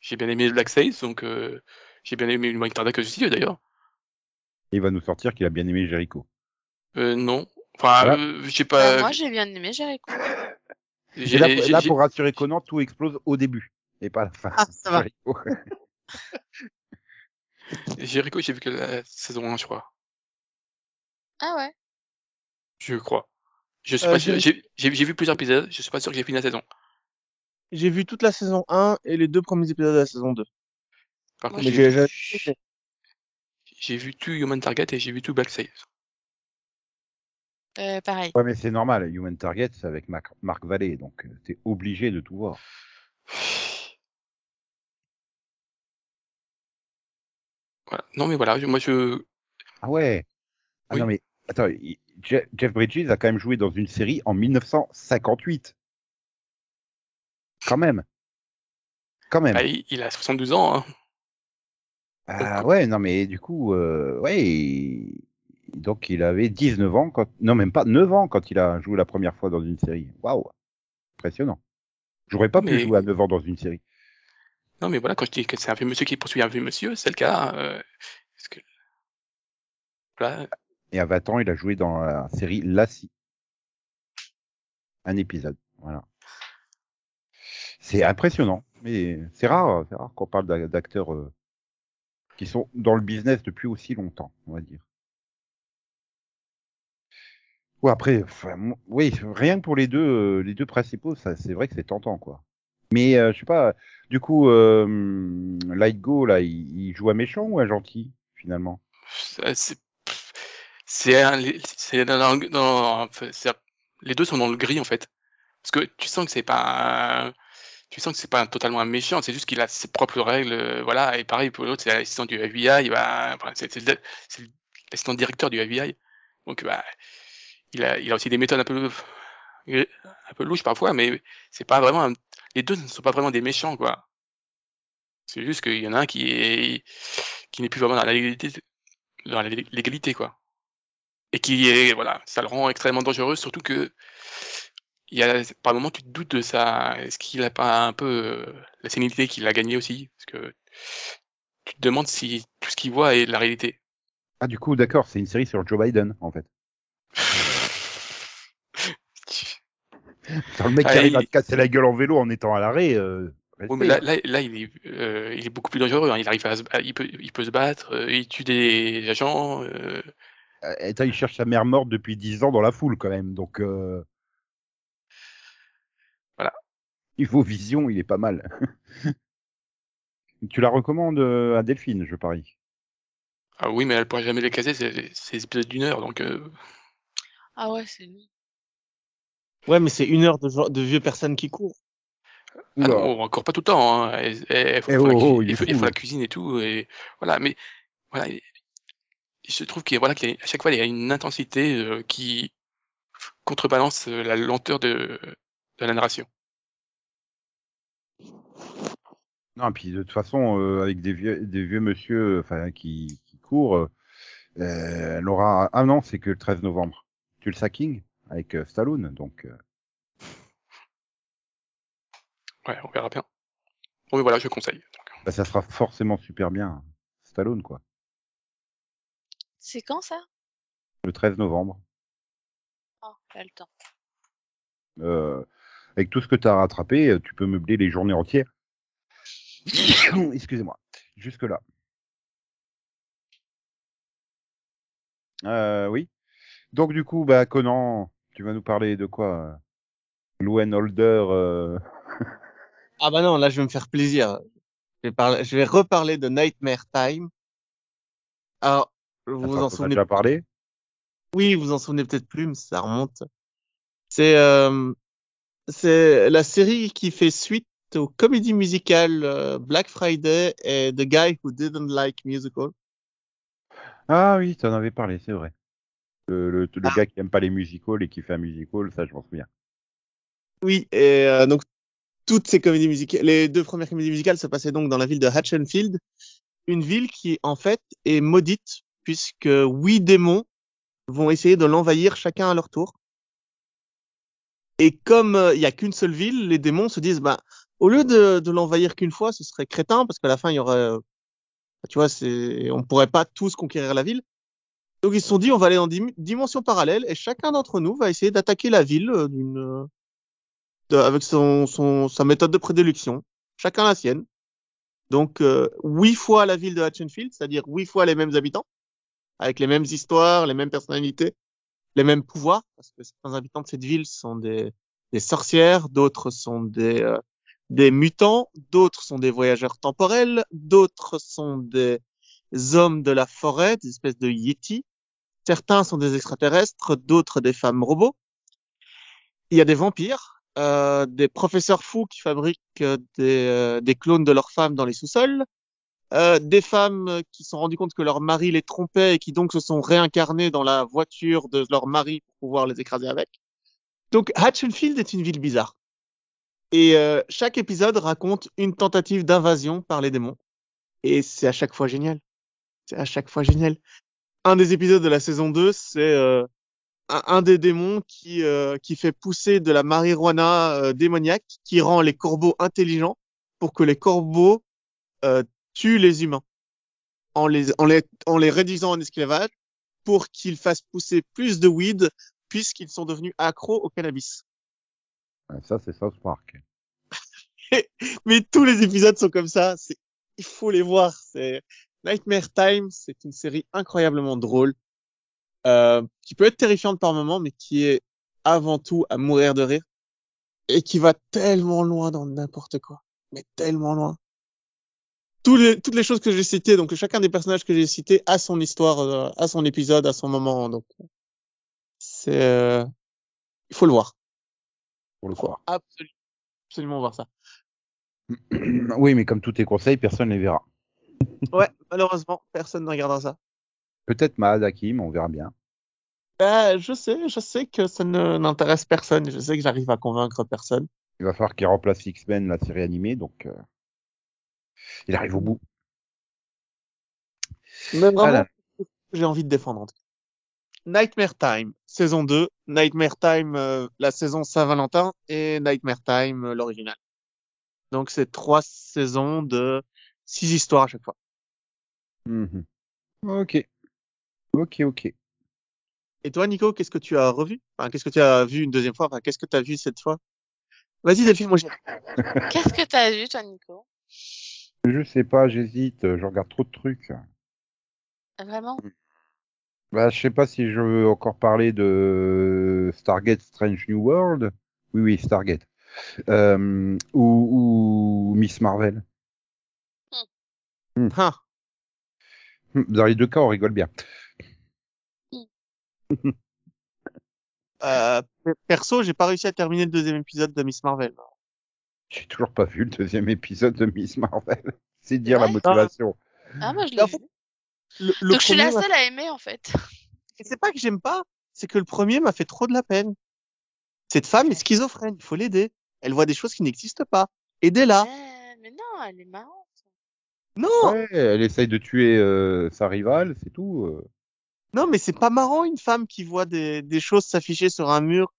S3: j'ai bien aimé Black Sails, donc euh, j'ai bien aimé Human Target aussi d'ailleurs.
S1: Il va nous sortir qu'il a bien aimé Jericho.
S3: Euh, non. Enfin,
S1: Voilà.
S3: euh, j'ai
S2: Bah,
S3: pas.
S2: moi, j'ai bien aimé Jericho. <laughs>
S3: J'ai-
S1: là, là, pour rassurer Conan, tout explose au début et pas à la fin.
S4: Ah, ça va. <laughs> <laughs>
S1: Jericho.
S3: J'ai vu que la saison 1, je crois.
S2: Ah ouais.
S3: Je crois. Je suis
S4: Euh,
S3: pas sûr.
S4: j'ai-
S3: J'ai j'ai- j'ai vu plusieurs épisodes. Je suis pas sûr que j'ai fini la saison.
S4: J'ai vu toute la saison 1 et les deux premiers épisodes de la saison 2.
S3: Par contre, j'ai
S4: j'ai
S3: vu,
S4: j'ai-
S3: j'ai vu tout Human Target et j'ai vu tout Black Sails.
S2: Euh, pareil.
S1: Ouais, mais c'est normal. Human Target, c'est avec Marc, Marc Vallée, donc euh, t'es obligé de tout voir. <sighs>
S3: Voilà. Non, mais voilà. Moi, je.
S1: Ah ouais. Ah
S3: Oui.
S1: non mais attends, Jeff Bridges a quand même joué dans une série en 1958. Quand même. Quand même.
S3: Ah, il, a 72 ans. Hein.
S1: Ah ouais, non mais du coup, euh, ouais, donc il avait 19 ans quand, non même pas 9 ans quand il a joué la première fois dans une série. Waouh, impressionnant. J'aurais pas pu
S3: Mais-
S1: jouer à 9 ans dans une série.
S3: Non, mais voilà, quand je dis que c'est un vieux monsieur qui poursuit un vieux monsieur, c'est le cas. Euh, parce que...
S1: Et à 20 ans, il a joué dans la série Lassie. Un épisode, voilà. C'est impressionnant, mais c'est rare, c'est rare qu'on parle d'a- d'acteurs euh, qui sont dans le business depuis aussi longtemps, on va dire. Ouais, après, oui, rien que pour les deux, euh, les deux principaux, c'est vrai que c'est tentant, quoi. Mais euh, je sais pas, du coup, euh, Light Go, là, il, joue un méchant ou un gentil, finalement?
S3: C'est- C'est un- les deux sont dans le gris en fait. Parce que tu sens que c'est pas un- tu sens que c'est pas totalement un méchant, c'est juste qu'il a ses propres règles, euh, voilà. Et pareil pour l'autre, c'est l'assistant du FBI, bah, c'est l'assistant directeur du FBI. Donc, bah, il a, aussi des méthodes un peu, un peu louches parfois, mais c'est pas vraiment, un- les deux ne sont pas vraiment des méchants, quoi. C'est juste qu'il y en a un qui est, qui n'est plus vraiment dans la légalité, dans la lé- légalité, quoi. Et qui est, voilà, ça le rend extrêmement dangereux, surtout que, il y a, par moment, tu te doutes de ça. Est-ce qu'il a pas un peu euh, la sénilité qu'il a gagné aussi? Parce que tu te demandes si tout ce qu'il voit est de la réalité.
S1: Ah, du coup, d'accord, c'est une série sur Joe Biden, en fait. <laughs> <laughs> Le mec qui
S3: Ah,
S1: arrive
S3: il-
S1: à te casser la gueule en vélo en étant à l'arrêt. Euh,
S3: Oui, mais
S1: respect,
S3: là, là, là, il est, euh, il est beaucoup plus dangereux. hein. Il arrive à, se- à- il peut, il peut se battre, euh, il tue des agents. euh,
S1: Euh, attends, il cherche sa mère morte depuis 10 ans dans la foule, quand même. Donc, euh...
S3: Voilà.
S1: Niveau vision, il est pas mal. <laughs> tu la recommandes à Delphine, je parie.
S3: Ah oui, mais elle pourra jamais les caser. C'est des épisodes d'une heure, donc. euh,
S2: Ah ouais, c'est long.
S4: Ouais, mais c'est une heure de, de vieux personnes qui courent.
S3: Ah non, encore pas tout le temps. Hein. Et- et- il faut,
S1: Eh
S3: la
S1: oh,
S3: cuisine-
S1: il est
S3: il faut- il
S1: fou,
S3: faut la
S1: là.
S3: cuisine et tout. Et voilà, mais voilà, il- je trouve qu'il voilà, qu'il y a- à chaque fois il y a une intensité euh, qui contrebalance euh, la lenteur de, de la narration.
S1: Non, et puis de toute façon, euh, avec des vieux, des vieux monsieur enfin, qui, qui courent, elle aura... Ah non, c'est que le 13 novembre. Tulsa King avec euh, Stallone, donc... euh,
S3: Ouais, on verra bien. Bon, mais voilà, je conseille. Donc,
S1: bah, ça sera forcément super bien. Stallone, quoi.
S2: C'est quand ça?
S1: Le 13 novembre.
S2: Oh, pas le temps.
S1: Euh, avec tout ce que tu as rattrapé, tu peux meubler les journées entières. <coughs> Excusez-moi. Jusque-là. Euh, oui. Donc, du coup, bah, Conan, tu vas nous parler de quoi euh, Louen Holder. euh,
S4: Ah bah non, là je vais me faire plaisir. Je vais, parler, je vais reparler de Nightmare Time. Alors, vous vous
S1: attends,
S4: en
S1: t'as
S4: souvenez
S1: déjà parlé?
S4: Oui, vous en souvenez peut-être plus, mais ça remonte. C'est euh, c'est la série qui fait suite au comédie musicale euh, Black Friday et The Guy Who Didn't Like Musical.
S1: Ah oui, tu en avais parlé, c'est vrai. Le, le, le
S4: Ah.
S1: gars qui aime pas les musicals et qui fait un musical, ça, je m'en souviens.
S4: Oui, et euh, donc toutes ces comédies musicales, les deux premières comédies musicales se passaient donc dans la ville de Hatchenfield, une ville qui en fait est maudite puisque huit démons vont essayer de l'envahir chacun à leur tour. Et comme euh, il y a qu'une seule ville, les démons se disent bah au lieu de, de l'envahir qu'une fois, ce serait crétin parce qu'à la fin il y aurait, euh, tu vois, c'est on pourrait pas tous conquérir la ville. Donc ils se sont dit on va aller dans dim- dimensions parallèles et chacun d'entre nous va essayer d'attaquer la ville euh, d'une euh, avec son, son, sa méthode de prédilection, chacun la sienne. Donc, euh, huit fois la ville de Hatchenfield, c'est-à-dire huit fois les mêmes habitants, avec les mêmes histoires, les mêmes personnalités, les mêmes pouvoirs, parce que certains habitants de cette ville sont des, des sorcières, d'autres sont des, euh, des mutants, d'autres sont des voyageurs temporels, d'autres sont des hommes de la forêt, des espèces de yétis. Certains sont des extraterrestres, d'autres des femmes robots. Il y a des vampires, euh, des professeurs fous qui fabriquent euh, des, euh, des clones de leurs femmes dans les sous-sols, euh, des femmes euh, qui se sont rendues compte que leur mari les trompait et qui donc se sont réincarnées dans la voiture de leur mari pour pouvoir les écraser avec. Donc Hatchenfield est une ville bizarre. Et euh, chaque épisode raconte une tentative d'invasion par les démons. Et c'est à chaque fois génial. C'est à chaque fois génial. Un des épisodes de la saison 2, c'est euh, un, un des démons qui, euh, qui fait pousser de la marijuana euh, démoniaque qui rend les corbeaux intelligents pour que les corbeaux euh, tuent les humains en les, en les, en les réduisant en esclavage pour qu'ils fassent pousser plus de weed puisqu'ils sont devenus accros au cannabis.
S1: Ouais, Ça, c'est South Park. <laughs>
S4: Mais tous les épisodes sont comme ça. Il faut les voir. C'est Nightmare Time. C'est une série incroyablement drôle, euh, qui peut être terrifiante par moments, mais qui est avant tout à mourir de rire et qui va tellement loin dans n'importe quoi, mais tellement loin. Tous les, toutes les choses que j'ai citées, donc chacun des personnages que j'ai cités a son histoire, euh, a son épisode, a son moment. Donc c'est, euh, il faut le voir.
S1: Pour le
S4: faut
S1: croire.
S4: absolument, absolument voir ça.
S1: oui, mais comme tous tes conseils, personne ne les verra.
S4: Ouais, malheureusement, personne ne regardera ça.
S1: Peut-être Mahad Hakim, on verra bien.
S4: Bah, je sais, je sais que ça ne n'intéresse personne. Je sais que j'arrive à convaincre personne.
S1: Il va falloir qu'il remplace X-Men, la série animée, donc euh, il arrive au bout.
S4: Mais vraiment, j'ai envie de défendre. Nightmare Time, saison 2. Nightmare Time, euh, la saison Saint-Valentin et Nightmare Time, euh, l'original. Donc, c'est trois saisons de six histoires à chaque fois.
S1: Mhm. Ok. Ok, ok.
S4: Et toi, Nico, qu'est-ce que tu as revu? Enfin, Qu'est-ce que tu as vu une deuxième fois? Enfin, Qu'est-ce que tu as vu cette fois? Vas-y, Delphine, moi j'ai... <laughs> <laughs>
S2: Qu'est-ce que t'as vu, toi, Nico?
S1: Je sais pas, j'hésite, je regarde trop de trucs.
S2: Vraiment?
S1: Bah, je sais pas si je veux encore parler de Stargate Strange New World. Oui, oui, Stargate. Euh, ou, ou Miss Marvel.
S4: Ah,
S1: Dans les deux cas, on rigole bien. <laughs>
S4: euh, perso, j'ai pas réussi à terminer le deuxième épisode de Miss Marvel.
S1: J'ai toujours pas vu le deuxième épisode de Miss Marvel. <laughs> C'est dire la motivation.
S2: Ah, moi, je l'ai vu.
S4: Le, le
S2: Donc, je suis la seule à aimer, en fait. <laughs>
S4: C'est pas que j'aime pas, c'est que le premier m'a fait trop de la peine. Cette femme est schizophrène, il faut l'aider. Elle voit des choses qui n'existent pas. Aidez-la.
S2: Ouais, mais non, elle est marrante.
S4: Non,
S1: Ouais, elle essaye de tuer euh, sa rivale, c'est tout. euh.
S4: non, mais c'est pas marrant une femme qui voit des, des choses s'afficher sur un mur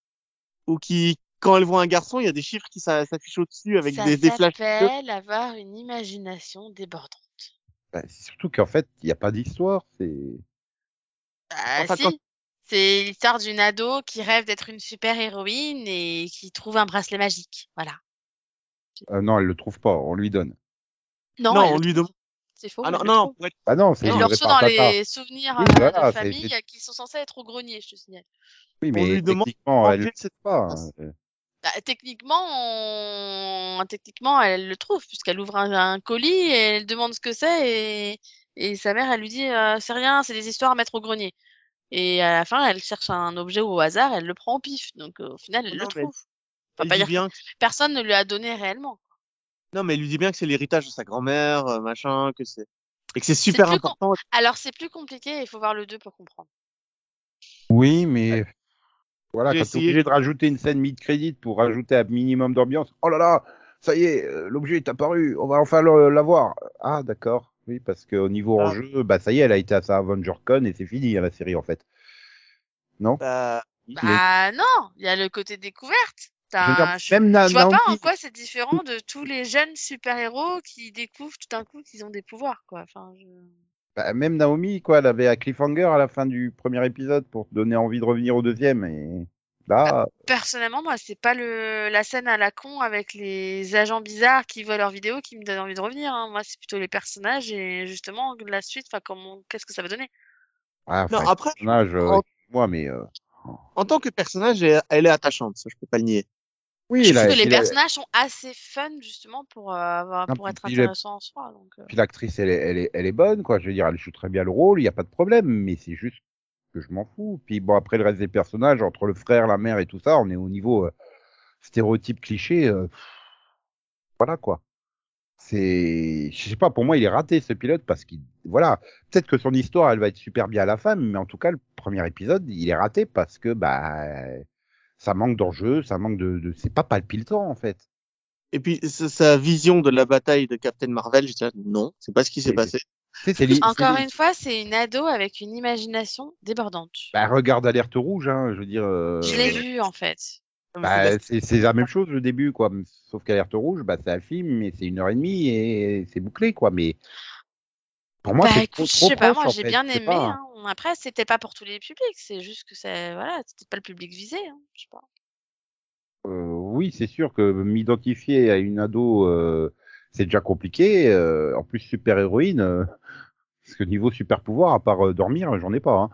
S4: ou qui, quand elle voit un garçon, il y a des chiffres qui s'a- s'affichent au-dessus avec
S2: Ça
S4: des, des flashs.
S2: s'appelle avoir une imagination débordante.
S1: Bah, c'est surtout qu'en fait, il n'y a pas d'histoire. C'est
S2: Ah,
S4: Enfin,
S2: si.
S4: quand-
S2: C'est l'histoire d'une ado qui rêve d'être une super héroïne et qui trouve un bracelet magique. Voilà.
S1: Euh, non, elle le trouve pas. On lui donne.
S2: Non,
S4: Non,
S2: elle
S4: on lui demande.
S2: C'est faux.
S4: Ah
S2: elle
S4: non, non,
S2: trouve.
S4: pour être-
S1: Ah non, c'est
S2: Elle
S1: une
S2: le reçoit
S1: réparce
S2: dans les souvenirs
S1: Oui,
S2: euh,
S1: voilà,
S2: de
S1: c'est-
S2: famille
S1: c'est-
S2: euh, qui sont censés être au grenier, je te signale.
S1: Oui,
S4: On
S1: mais
S4: lui demande
S1: techniquement, elle
S4: manger
S1: le
S4: cette
S1: trouve pas. hein.
S2: Bah, techniquement, on- techniquement, elle le trouve puisqu'elle ouvre un, un colis et elle demande ce que c'est et... et sa mère, elle lui dit euh, c'est rien, c'est des histoires à mettre au grenier. Et à la fin, elle cherche un objet au hasard, elle le prend au pif. Donc euh, au final, elle
S4: Non,
S2: le trouve. Enfin,
S4: Elle
S2: pas dire
S4: bien
S2: personne ne lui a donné réellement.
S4: Non, mais elle lui dit bien que c'est l'héritage de sa grand-mère, euh, machin, que c'est et que c'est super important.
S2: Alors c'est plus compliqué, il faut voir le 2 pour comprendre.
S1: Oui, mais voilà,
S4: J'ai
S1: quand tu es
S4: essayé.
S1: obligé de rajouter une scène mid-crédit pour rajouter un minimum d'ambiance. Oh là là, ça y est, euh, l'objet est apparu, on va enfin le- l'avoir. Ah, d'accord. Oui, parce qu'au niveau
S4: Ah.
S1: enjeu, bah ça y est, elle a été à sa Avenger Con et c'est fini hein, la série en fait. Non?
S4: Bah,
S2: Bah non, il y a le côté découverte.
S1: Dire, même Na-
S2: Je vois pas en quoi c'est différent de tous les jeunes super-héros qui découvrent tout d'un coup qu'ils ont des pouvoirs, quoi. Enfin, je...
S1: bah, même Naomi, quoi, elle avait un cliffhanger à la fin du premier épisode pour te donner envie de revenir au deuxième. Et là,
S2: Personnellement, moi, c'est pas le la scène à la con avec les agents bizarres qui voient leurs vidéos qui me donne envie de revenir. hein. Moi, c'est plutôt les personnages et justement la suite. Enfin, comment, qu'est-ce que ça va donner?
S1: Ah,
S4: non, après,
S1: personnage, euh,
S4: en-
S1: moi, mais euh,
S4: en tant que personnage, elle, elle est attachante, ça je peux pas le nier.
S1: Oui,
S2: Je trouve que les personnages sont assez fun justement pour euh, avoir-
S1: Non,
S2: pour être intéressants en soi. Donc, euh.
S1: Puis l'actrice, elle est, elle, est, elle est bonne, quoi. Je veux dire, elle joue très bien le rôle, il n'y a pas de problème, mais c'est juste que je m'en fous. Puis bon, après le reste des personnages, entre le frère, la mère et tout ça, on est au niveau euh, stéréotype cliché. euh, voilà, quoi. C'est, je sais pas, pour moi, il est raté ce pilote parce qu'il, voilà, peut-être que son histoire, elle va être super bien à la fin, mais en tout cas, le premier épisode, il est raté parce que, bah, ça manque d'enjeu, ça manque de, de c'est pas palpitant, en fait.
S4: Et puis sa- vision de la bataille de Captain Marvel, je dis non, c'est pas ce qui s'est passé.
S2: Encore une fois, c'est une ado avec une imagination débordante.
S1: Bah, regarde Alerte Rouge, hein, je veux dire. euh,
S2: Je l'ai vu en fait.
S1: Bah, c'est la même chose le début, quoi. Sauf qu'Alerte Rouge, bah, c'est un film, mais c'est une heure et demie et c'est bouclé, quoi. Mais pour moi,
S2: bah
S1: c'est trop,
S2: je sais pas,
S1: proche,
S2: moi j'ai bien
S1: sais
S2: aimé.
S1: pas.
S2: hein. Après, c'était pas pour tous les publics, c'est juste que c'est voilà, c'était pas le public visé. Hein. Je sais pas.
S1: Euh, oui, c'est sûr que m'identifier à une ado, euh, c'est déjà compliqué. euh, en plus, super héroïne, euh, parce que niveau super pouvoir, à part euh, dormir, j'en ai pas. Hein.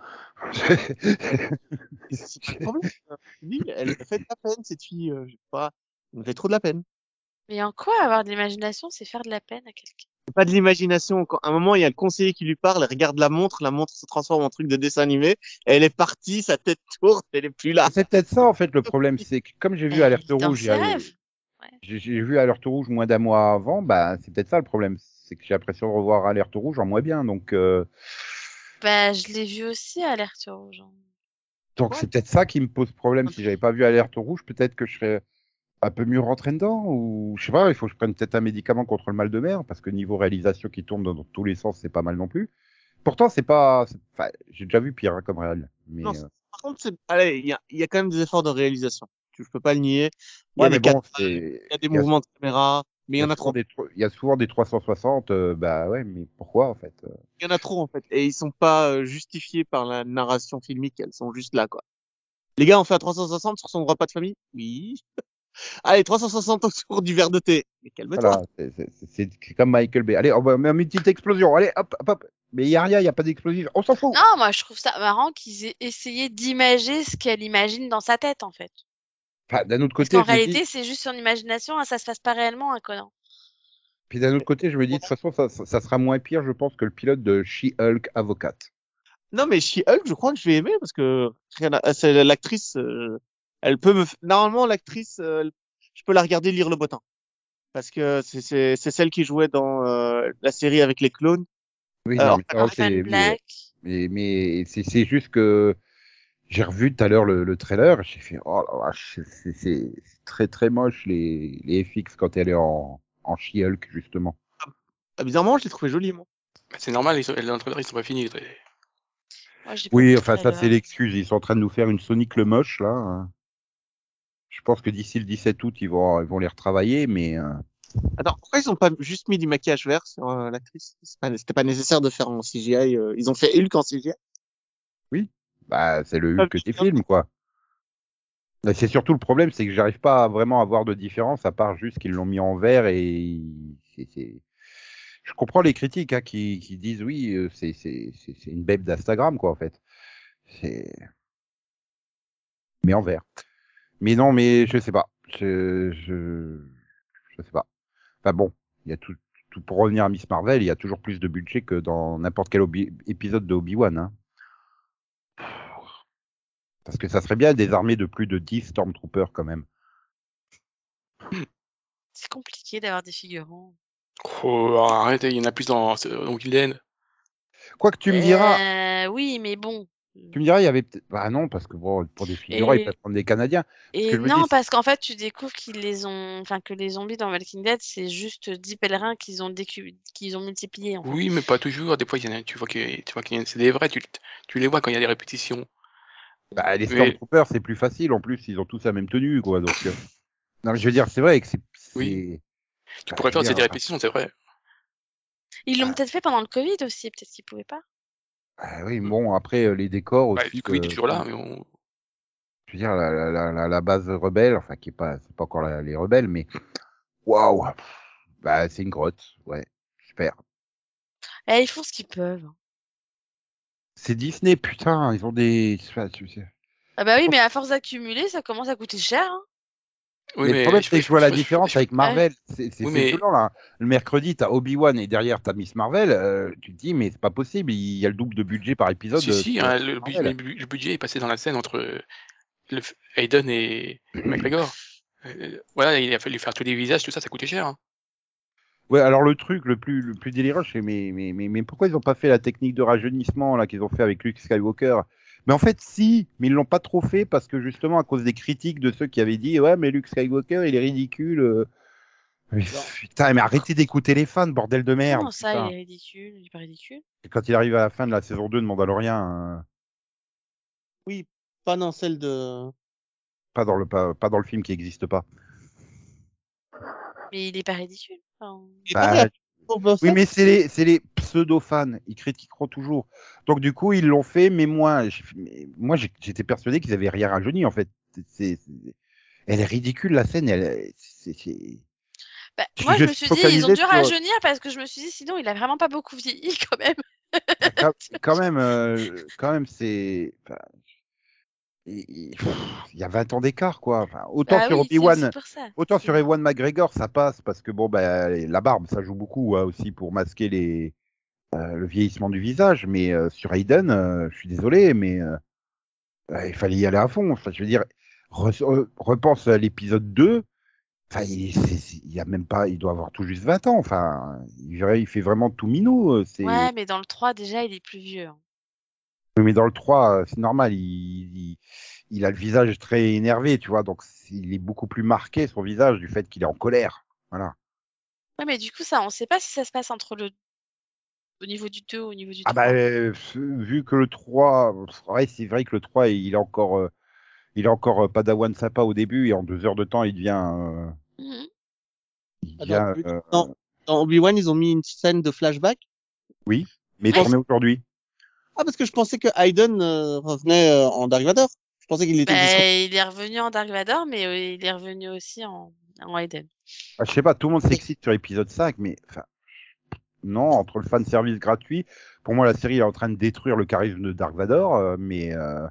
S4: C'est pas le problème. Oui, elle me fait de la peine cette fille, euh, je sais pas, elle me fait trop de la peine.
S2: Mais en quoi avoir de l'imagination, c'est faire de la peine à quelqu'un?
S4: Pas de l'imagination. À un moment il y a le conseiller qui lui parle, elle regarde la montre, la montre se transforme en truc de dessin animé, et elle est partie, sa tête tourne, elle est plus là.
S1: c'est peut-être ça, en fait, le problème. C'est que comme j'ai vu Alerte Rouge. J'ai vu Alerte Rouge moins d'un mois avant, bah c'est peut-être ça le problème. C'est que j'ai l'impression de revoir Alerte Rouge en moins bien, donc euh,
S2: Bah, je l'ai vu aussi, Alerte Rouge. hein.
S1: donc
S4: Ouais.
S1: c'est peut-être ça qui me pose problème. Si j'avais pas vu Alerte Rouge, peut-être que je serais un peu mieux rentré dedans, ou je sais pas, il faut que je prenne peut-être un médicament contre le mal de mer, parce que niveau réalisation qui tourne dans, dans tous les sens, c'est pas mal non plus. Pourtant, c'est pas, enfin, j'ai déjà vu pire hein, comme réel, mais
S4: Non,
S1: euh,
S4: Par contre, c'est, allez, il y a, y a quand même des efforts de réalisation. Je peux pas le nier. Il y
S1: ouais,
S4: des
S1: bon,
S4: y a des
S1: y a-
S4: mouvements de caméra, mais il y en a trop.
S1: il y a souvent des 360, euh, bah ouais, mais pourquoi en fait euh?
S4: Il y en a trop, en fait. Et ils sont pas euh, justifiés par la narration filmique. Elles sont juste là, quoi. Les gars, on fait un 360 sur son repas de famille? Oui. Allez, 360 autour du verre de thé. Mais calme-toi.
S1: Voilà, c'est- comme Michael Bay. Allez, on va mettre une petite explosion. Allez, hop, hop, hop. Mais il y a rien, il y a pas d'explosion. On s'en fout.
S2: Non, moi, je trouve ça marrant qu'ils aient essayé d'imager ce qu'elle imagine dans sa tête, en fait.
S1: Enfin, d'un autre
S2: Parce
S1: côté, me dis-
S2: réalité, c'est juste son imagination, hein, ça se passe pas réellement, hein, Conan.
S1: puis d'un autre côté, je me dis de toute façon, ça, sera moins pire, je pense, que le pilote de She-Hulk Avocate.
S4: Non, mais She-Hulk, je crois que je vais aimer parce que c'est l'actrice, euh, elle peut me, f- normalement, l'actrice, euh, je peux la regarder lire le bottin. Parce que c'est, c'est, c'est celle qui jouait dans, euh, la série avec les clones.
S1: Oui,
S4: Alors,
S1: non, mais, mais, mais, mais c'est juste que j'ai revu tout à l'heure le, le trailer, j'ai fait oh la vache, c'est- très très moche les, les FX quand elle est en, en She-Hulk justement.
S4: Ah, bizarrement, je l'ai trouvé jolie, moi.
S3: Bah, C'est normal, ils sont, les entraîneurs, ils sont pas finis. les-
S2: Moi,
S1: Oui,
S2: le
S1: enfin ça
S2: trailer.
S1: c'est l'excuse, ils sont en train de nous faire une Sonic le moche là. Je pense que d'ici le 17 août ils vont ils vont les retravailler, mais euh,
S4: Attends, pourquoi ils ont pas juste mis du maquillage vert sur euh, l'actrice? C'est pas- C'était pas nécessaire de faire en CGI. euh, Ils ont fait Hulk en CGI.
S1: bah c'est le
S4: Ah,
S1: Hulk des films quoi. C'est surtout le problème, c'est que j'arrive pas à vraiment à voir de différence à part juste qu'ils l'ont mis en vert et c'est c'est- je comprends les critiques hein, qui, qui disent oui euh, c'est une babe d'Instagram quoi en fait. Mais en vert. Mais non mais je sais pas. Je je je sais pas. Enfin bon, il y a tout tout pour revenir à Miss Marvel, il y a toujours plus de budget que dans n'importe quel Obi- épisode de Obi-Wan hein. Parce que ça serait bien des armées de plus de 10 Stormtroopers quand même.
S2: C'est compliqué d'avoir des figurants.
S3: Oh, arrête, il y en a plus dans, dans.
S1: Quoi que tu me diras,
S2: Euh, oui, mais bon.
S1: Tu me diras, il y avait peut-être. Bah non, parce que bon, pour des figurants,
S2: Et-
S1: ils peuvent prendre des Canadiens.
S2: Et non,
S1: dis,
S2: parce qu'en fait, tu découvres qu'ils les ont, enfin que les zombies dans Walking Dead, c'est juste 10 pèlerins qu'ils ont décu... qu'ils ont multipliés. En fait.
S3: Oui, mais pas toujours. Des fois, y en a, tu vois que, tu vois qu'il y en a, c'est des vrais, tu, tu les vois quand il y a des répétitions.
S1: Bah, les
S3: Mais-
S1: Stormtroopers, c'est plus facile. En plus, ils ont tous la même tenue, quoi. Donc, euh, non, mais je veux dire, c'est vrai que c'est.
S3: Oui.
S1: c'est-
S3: Tu
S1: Bah,
S3: pourrais faire des répétitions, c'est vrai.
S2: Ils l'ont
S1: Ah.
S2: peut-être fait pendant le Covid aussi, peut-être qu'ils pouvaient pas.
S1: Bah oui, bon, après, les décors
S3: Bah,
S1: aussi.
S3: du coup, il est toujours là, mais on...
S1: Je veux dire, la, la, la, base rebelle, enfin, qui est pas, c'est pas encore les rebelles, mais. Waouh! Bah, c'est une grotte. Ouais. Super.
S2: Eh, ils font ce qu'ils peuvent.
S1: C'est Disney, putain. Ils ont des.
S2: Ah bah oui, mais à force d'accumuler, ça commence à coûter cher. hein.
S3: Oui,
S1: mais le problème, c'est que je vois la
S3: je-
S1: différence
S3: je-
S1: avec Marvel. C'est
S3: Oui, mais-
S1: là. Le mercredi, t'as Obi-Wan et derrière, t'as Miss Marvel. euh, tu te dis, mais c'est pas possible. Il y a le double de budget par épisode.
S3: Si,
S1: euh,
S3: si,
S1: sur
S3: hein, le, budget est passé dans la scène entre euh, le, Hayden et <clears throat> McGregor. Euh, voilà, il a fallu faire tous les visages, tout ça, ça coûtait cher. hein.
S1: Ouais, alors le truc le plus, le plus délirant, c'est mais, mais, mais, mais pourquoi ils ont pas fait la technique de rajeunissement là qu'ils ont fait avec Luke Skywalker? Mais en fait, si, mais ils l'ont pas trop fait parce que justement à cause des critiques de ceux qui avaient dit ouais, mais Luke Skywalker, il est ridicule. euh. Mais, putain, mais arrêtez d'écouter les fans, bordel de merde.
S2: Comment ça,
S1: putain.
S2: il est ridicule, il est pas ridicule?
S1: Et Quand il arrive à la fin de la saison 2 de Mandalorian, euh,
S4: Oui, pas dans celle de.
S1: pas dans le pas, pas dans le film qui existe pas.
S2: Mais il est pas ridicule. Enfin,
S1: Bah, Oui, mais c'est les, c'est les pseudo-fans. Ils critiqueront toujours. Donc, du coup, ils l'ont fait, mais moi, moi, j'étais persuadé qu'ils avaient rien rajeuni, en fait. C'est, elle est ridicule, la scène. Elle, c'est,
S2: bah,
S1: Je-
S2: moi,
S1: je
S2: je me
S1: suis
S2: dit, ils ont dû
S1: sur-
S2: rajeunir parce que je me suis dit, sinon, il a vraiment pas beaucoup vieilli quand même.
S1: quand, <laughs> quand même, euh, quand même, c'est. enfin, il y a 20 ans d'écart, quoi. Enfin, autant
S2: Bah
S1: sur
S2: oui,
S1: Obi-Wan, autant sur Ewan McGregor, ça passe parce que bon, bah, la barbe, ça joue beaucoup hein, aussi pour masquer les euh, le vieillissement du visage. Mais euh, sur Hayden, euh, je suis désolé, mais euh, il fallait y aller à fond. Enfin, je veux dire, re- re- repense à l'épisode 2. Enfin, il, il y a même pas, il doit avoir tout juste 20 ans. Enfin, il, il fait vraiment tout minot.
S2: Ouais, mais dans le 3, déjà, il est plus vieux. hein.
S1: Oui, mais dans le 3, euh, c'est normal. Il, il, il a le visage très énervé, tu vois. Donc, il est beaucoup plus marqué son visage du fait qu'il est en colère. Voilà.
S2: Ouais, mais du coup, ça, on sait pas si ça se passe entre le. Au niveau du 2 ou au niveau du 3.
S1: Ah bah, euh, vu que le 3, ouais, c'est vrai que le 3, il est encore, euh, il est encore euh, Padawan sympa au début et en deux heures de temps, il devient, euh,
S2: Mhm.
S1: il
S4: Ah,
S1: devient,
S4: dans-
S1: euh,
S4: Obi-Wan, ils ont mis une scène de flashback?
S1: mais
S2: Ouais.
S1: tourné aujourd'hui.
S4: Ah, parce que je pensais que Hayden euh, revenait euh, en Dark Vador. Je pensais qu'il était
S2: Bah, il est revenu en Dark Vador, mais euh, il est revenu aussi en, en Eden.
S1: Ah, je sais pas, tout le monde s'excite sur épisode 5, mais enfin, non, entre le fan service gratuit, pour moi la série est en train de détruire le charisme de Dark Vador, euh, mais euh,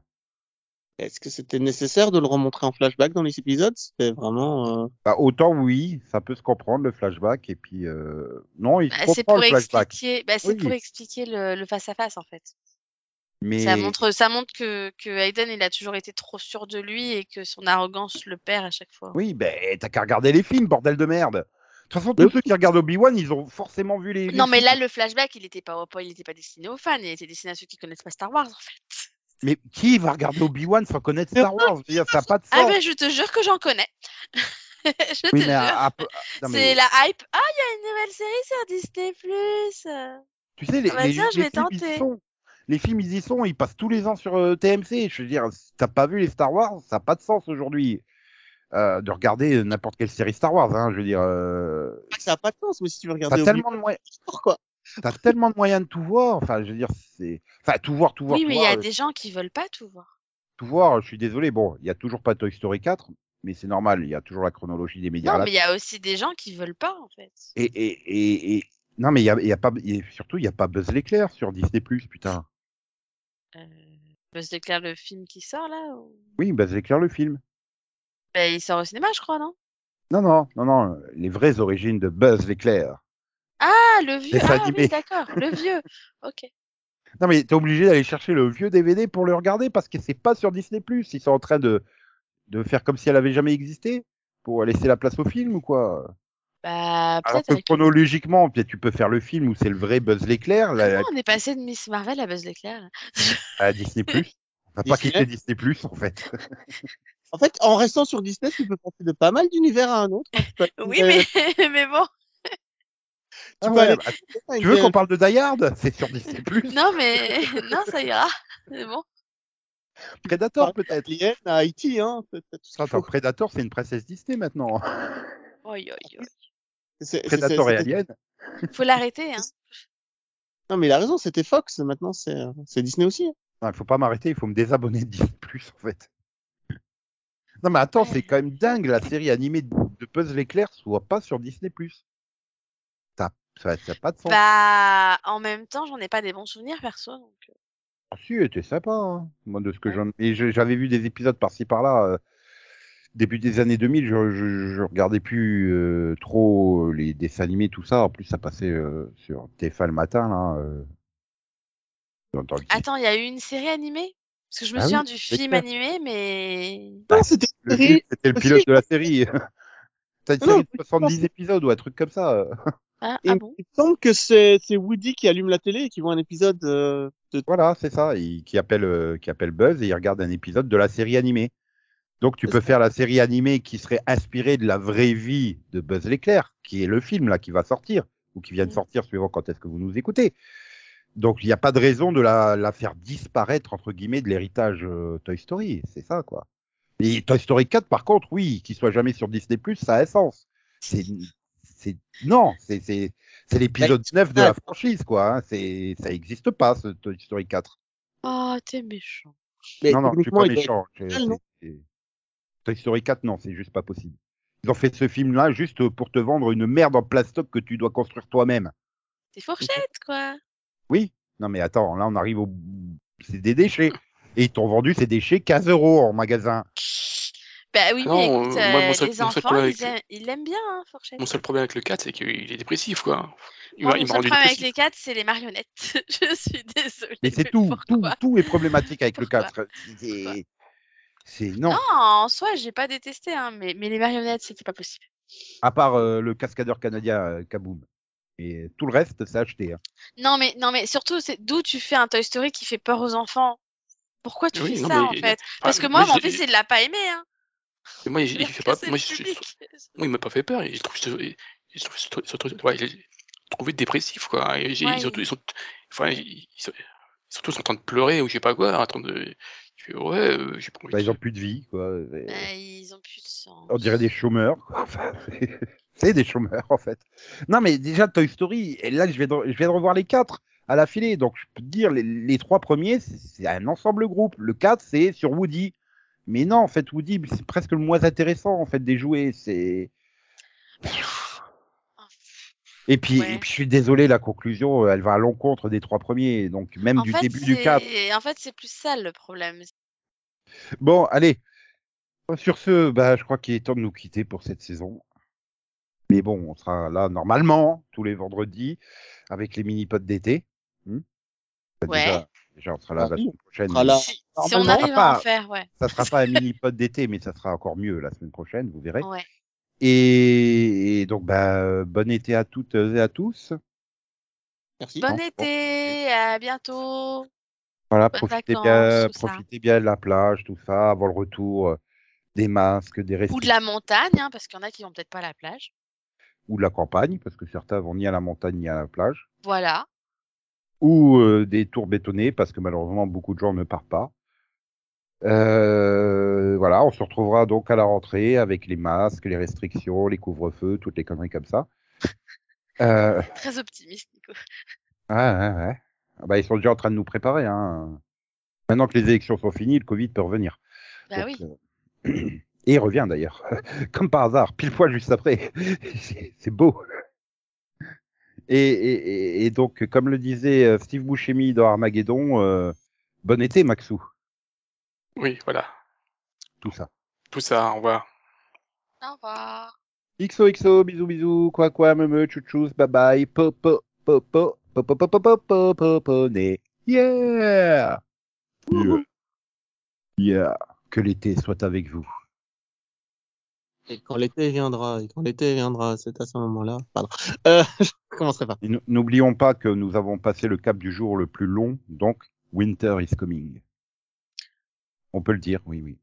S4: Est-ce que c'était nécessaire de le remontrer en flashback dans les épisodes? C'était vraiment. euh,
S1: bah, autant oui, ça peut se comprendre le flashback, et puis euh, non, il se
S2: Bah, c'est
S1: comprend
S2: pour
S1: le flashback,
S2: expliquer, bah, c'est
S1: Oui.
S2: pour expliquer le le face à face en fait.
S1: Mais
S2: Ça montre, ça montre que que Hayden il a toujours été trop sûr de lui et que son arrogance le perd à chaque fois.
S1: oui, ben t'as qu'à regarder les films, bordel de merde. De toute façon, tous ceux qui regardent Obi-Wan, ils ont forcément vu les. les
S2: Non mais
S1: films.
S2: là le flashback il était pas il était pas destiné aux fans, il était destiné à ceux qui connaissent pas Star Wars en fait.
S1: Mais qui va regarder Obi-Wan sans connaître Star Wars? Ça n'a pas de sens.
S2: Ah ben je te jure que j'en connais. <laughs> je
S1: oui,
S2: te
S1: à- mais
S2: C'est la hype. Ah il y a une nouvelle série sur Disney
S1: tu sais, les,
S2: Ah bah
S1: les,
S2: tiens, je
S1: les
S2: vais
S1: films, ils
S2: tenter.
S1: sont. Les films, ils y sont, ils passent tous les ans sur euh, TMC. Je veux dire, si t'as pas vu les Star Wars, ça n'a pas de sens aujourd'hui euh, de regarder n'importe quelle série Star Wars. Hein, je veux dire, euh,
S4: que ça n'a pas de sens, mais si tu veux
S1: t'as
S4: regarder
S1: tellement
S4: Obi-Wan,
S1: de moyens.
S4: pourquoi
S1: T'as tellement de moyens de tout voir. Enfin, je veux dire, c'est, enfin, tout voir, tout voir,
S2: Oui
S1: tout
S2: mais il y a
S1: euh,
S2: des gens qui veulent pas tout voir.
S1: Tout voir. Je suis désolé. Bon, il y a toujours pas Toy Story 4, mais c'est normal. Il y a toujours la chronologie des médias.
S2: Non mais il y a aussi des gens qui veulent pas en fait.
S1: Et, et, et, et- non, mais il y a, il y a pas, et surtout, il y a pas Buzz l'éclair sur Disney putain.
S2: Euh, Buzz l'éclair le film qui sort là ou...
S1: Oui, Buzz l'éclair le film.
S2: bah, il sort au cinéma je crois non?
S1: Non, non, non, non, les vraies origines de Buzz l'éclair.
S2: Ah le <laughs> vieux. Ah
S1: animé.
S2: oui d'accord le <laughs> vieux. Ok.
S1: Non, mais t'es obligé d'aller chercher le vieux DVD pour le regarder parce que c'est pas sur Disney Ils sont en train de, de faire comme si elle avait jamais existé pour laisser la place au film ou quoi?
S2: Bah
S1: Alors
S2: peut-être
S1: que
S2: le-
S1: chronologiquement, tu peux faire le film où c'est le vrai Buzz l'éclair la-
S2: on est passé de Miss Marvel à Buzz l'éclair
S1: à Disney On <laughs> va pas quitter Disney en fait.
S4: En fait, en restant sur Disney, tu peux passer de pas mal d'univers à un autre. hein. <laughs>
S2: Oui mais <laughs> mais bon.
S1: Ah
S4: peux
S1: ouais,
S4: aller-
S1: bah, tu veux qu'on parle de Die Hard? C'est sur Disney
S2: Non mais non ça ira. C'est bon.
S1: Predator peut-être.
S4: Alien à Haïti, hein.
S1: Attends. Predator, c'est une princesse Disney maintenant.
S2: Oi, oi, oi.
S1: Predator et
S4: c'était-
S1: Alien.
S2: Faut l'arrêter hein.
S4: Non, mais il a raison, c'était Fox. Maintenant, c'est Disney aussi. hein.
S1: Non, il faut pas m'arrêter, il faut me désabonner de Disney Plus en fait. Non mais attends,
S2: Ouais.
S1: c'est quand même dingue la série animée de Buzz l'éclair soit pas sur Disney Plus. Ça ça ça pas de sens.
S2: Bah en même temps j'en ai pas des bons souvenirs perso donc. euh.
S1: Ah si, elle était sympa. Hein. Moi de ce que j'en et j'avais vu des épisodes par-ci par-là euh, début des années 2000, je, je, je regardais plus euh, trop euh, les dessins animés tout ça. En plus ça passait euh, sur TF1 le matin là. euh, dans- dans le
S2: Attends il y a eu une série animée? Parce que je me
S1: Ah oui,
S2: souviens du film
S1: clair.
S2: animé mais.
S1: Bah,
S4: Non, c'était
S1: Le pilote de la série. <laughs> T'as une série de
S4: non,
S1: 70 épisodes ou un truc comme ça.
S2: Ah,
S4: Et
S2: ah
S4: il me semble que c'est c'est Woody qui allume la télé et qui voit un épisode euh, de.
S1: Voilà, c'est ça. Il- qui appelle euh, qui appelle Buzz et il regarde un épisode de la série animée. Donc tu peux faire la série animée qui serait inspirée de la vraie vie de Buzz l'éclair, qui est le film là qui va sortir ou qui vient de
S2: Mm.
S1: sortir suivant quand est-ce que vous nous écoutez. Donc il n'y a pas de raison de la, la faire disparaître entre guillemets de l'héritage euh, Toy Story, c'est ça quoi. Et Toy Story 4 par contre, oui, qu'il soit jamais sur Disney ça a un sens. C'est c'est non, c'est c'est c'est l'épisode 9 de la franchise quoi, hein. c'est ça existe pas ce Toy Story 4.
S2: Oh t'es méchant.
S4: Mais
S1: non non, je suis pas méchant. Toy Story 4 non, c'est juste pas possible. Ils ont fait ce film là juste pour te vendre une merde en plastoc que tu dois construire toi-même.
S2: T'es fourchette quoi.
S1: Oui. Non, mais attends, là, on arrive au. C'est des déchets. Et ils t'ont vendu ces déchets 15 euros en magasin.
S2: Bah oui
S3: Non,
S2: mais écoute
S3: euh, moi, seul-
S2: les enfants ils, aiment, ils l'aiment bien hein fourchette.
S3: Mon seul problème avec le 4, c'est qu'il est dépressif, quoi. Il
S2: mon seul problème avec les 4 c'est les marionnettes. <laughs> je suis désolée.
S1: Mais c'est tout, tout, tout est problématique avec
S2: Pourquoi
S1: le 4. C'est. C'est. Non.
S2: Non, en soi, j'ai pas détesté, hein, mais, mais les marionnettes, c'était pas possible.
S1: À part euh, le cascadeur canadien euh, Kaboom. Et tout le reste, c'est acheté. Hein.
S2: Non, mais, non, mais surtout, c'est d'où tu fais un Toy Story qui fait peur aux enfants? Pourquoi tu
S3: Oui,
S2: fais
S3: non,
S2: ça,
S3: mais-
S2: en fait? Parce
S3: Ah,
S2: que moi, mon
S3: j'ai-
S2: fils, il l'a pas aimé, hein.
S3: Et moi, il, il fait pas.
S2: c'est
S3: Moi, je, <laughs> moi, il m'a pas fait peur. Je trouve, je trouve ce- ce truc- ouais, l'ai trouvé dépressif, quoi.
S2: Ouais, il-
S3: ils sont, enfin, ils, ils sont, ils sont tous en train de pleurer ou je sais pas quoi, en train de. Ouais, euh, j'ai pas envie
S1: Bah,
S3: de-
S1: ils ont plus de vie, quoi.
S2: Bah, ils ont plus de sang.
S1: On dirait des chômeurs. quoi. Enfin, c'est- <laughs> c'est des chômeurs, en fait. Non, mais déjà, Toy Story, et là, je viens de, je viens de revoir les quatre à la filée. Donc, je peux te dire, les, les trois premiers, c'est c'est un ensemble groupe. Le 4, c'est sur Woody. Mais non, en fait, Woody, c'est presque le moins intéressant, en fait, des jouets. C'est. Et puis,
S2: Ouais.
S1: et puis, je suis désolé, la conclusion, euh, elle va à l'encontre des trois premiers. Donc, même
S2: En
S1: du
S2: fait,
S1: début du 4.
S2: c'est- En fait, c'est plus ça le problème.
S1: Bon, allez. Sur ce, bah, je crois qu'il est temps de nous quitter pour cette saison. Mais bon, on sera là normalement tous les vendredis avec les mini-pods d'été. Hmm Bah,
S2: Ouais.
S1: déjà, déjà, on sera là
S4: Ah
S1: la semaine prochaine.
S4: on là.
S2: Si, si on arrive à
S1: pas-
S2: en faire, ouais.
S1: Ça sera pas un mini-pod d'été, mais ça sera encore mieux la semaine prochaine, vous verrez.
S2: Ouais.
S1: Et, et donc, bah, bon été à toutes et à tous.
S4: Merci.
S2: Bon
S1: bon.
S2: été, à bientôt.
S1: Voilà,
S2: Bonnes
S1: profitez
S2: vacances,
S1: bien, profitez bien de la plage, tout ça, avant le retour, euh, des masques, des
S2: Ou
S1: restrictions.
S2: de la montagne, hein, parce qu'il y en a qui vont peut-être pas à la plage.
S1: ou de la campagne, parce que certains vont ni à la montagne ni à la plage.
S2: Voilà.
S1: ou euh, des tours bétonnés parce que malheureusement beaucoup de gens ne partent pas. Euh, voilà, on se retrouvera donc à la rentrée avec les masques, les restrictions, les couvre-feux, toutes les conneries comme ça. Euh,
S2: Très optimiste, Nico.
S1: ouais, ouais, ouais. Ah bah, ils sont déjà en train de nous préparer. Hein. Maintenant que les élections sont finies, le Covid peut revenir.
S2: Bah
S1: Donc,
S2: oui.
S1: euh, <clears throat> Et il revient d'ailleurs, <laughs> comme par hasard, pile poil juste après. <laughs> C'est- beau. Et, et- et- et donc, comme le disait euh, Steve Buscemi dans Armageddon, bon été Maxou,
S3: Oui, voilà.
S1: tout ça.
S3: Tout ça, au revoir.
S2: Au revoir.
S1: XOXO, bisous bisous, quoi quoi, me me, chouchous, bye bye, po po po po po po po po po po po poney. Yeah! Yeah! Yeah! Que l'été soit avec vous.
S4: Et quand l'été viendra, et quand l'été viendra, c'est à ce moment-là. Pardon. Euh, je commencerai pas.
S1: N'oublions pas que nous avons passé le cap du jour le plus long, donc Winter is coming. On peut le dire, oui, oui.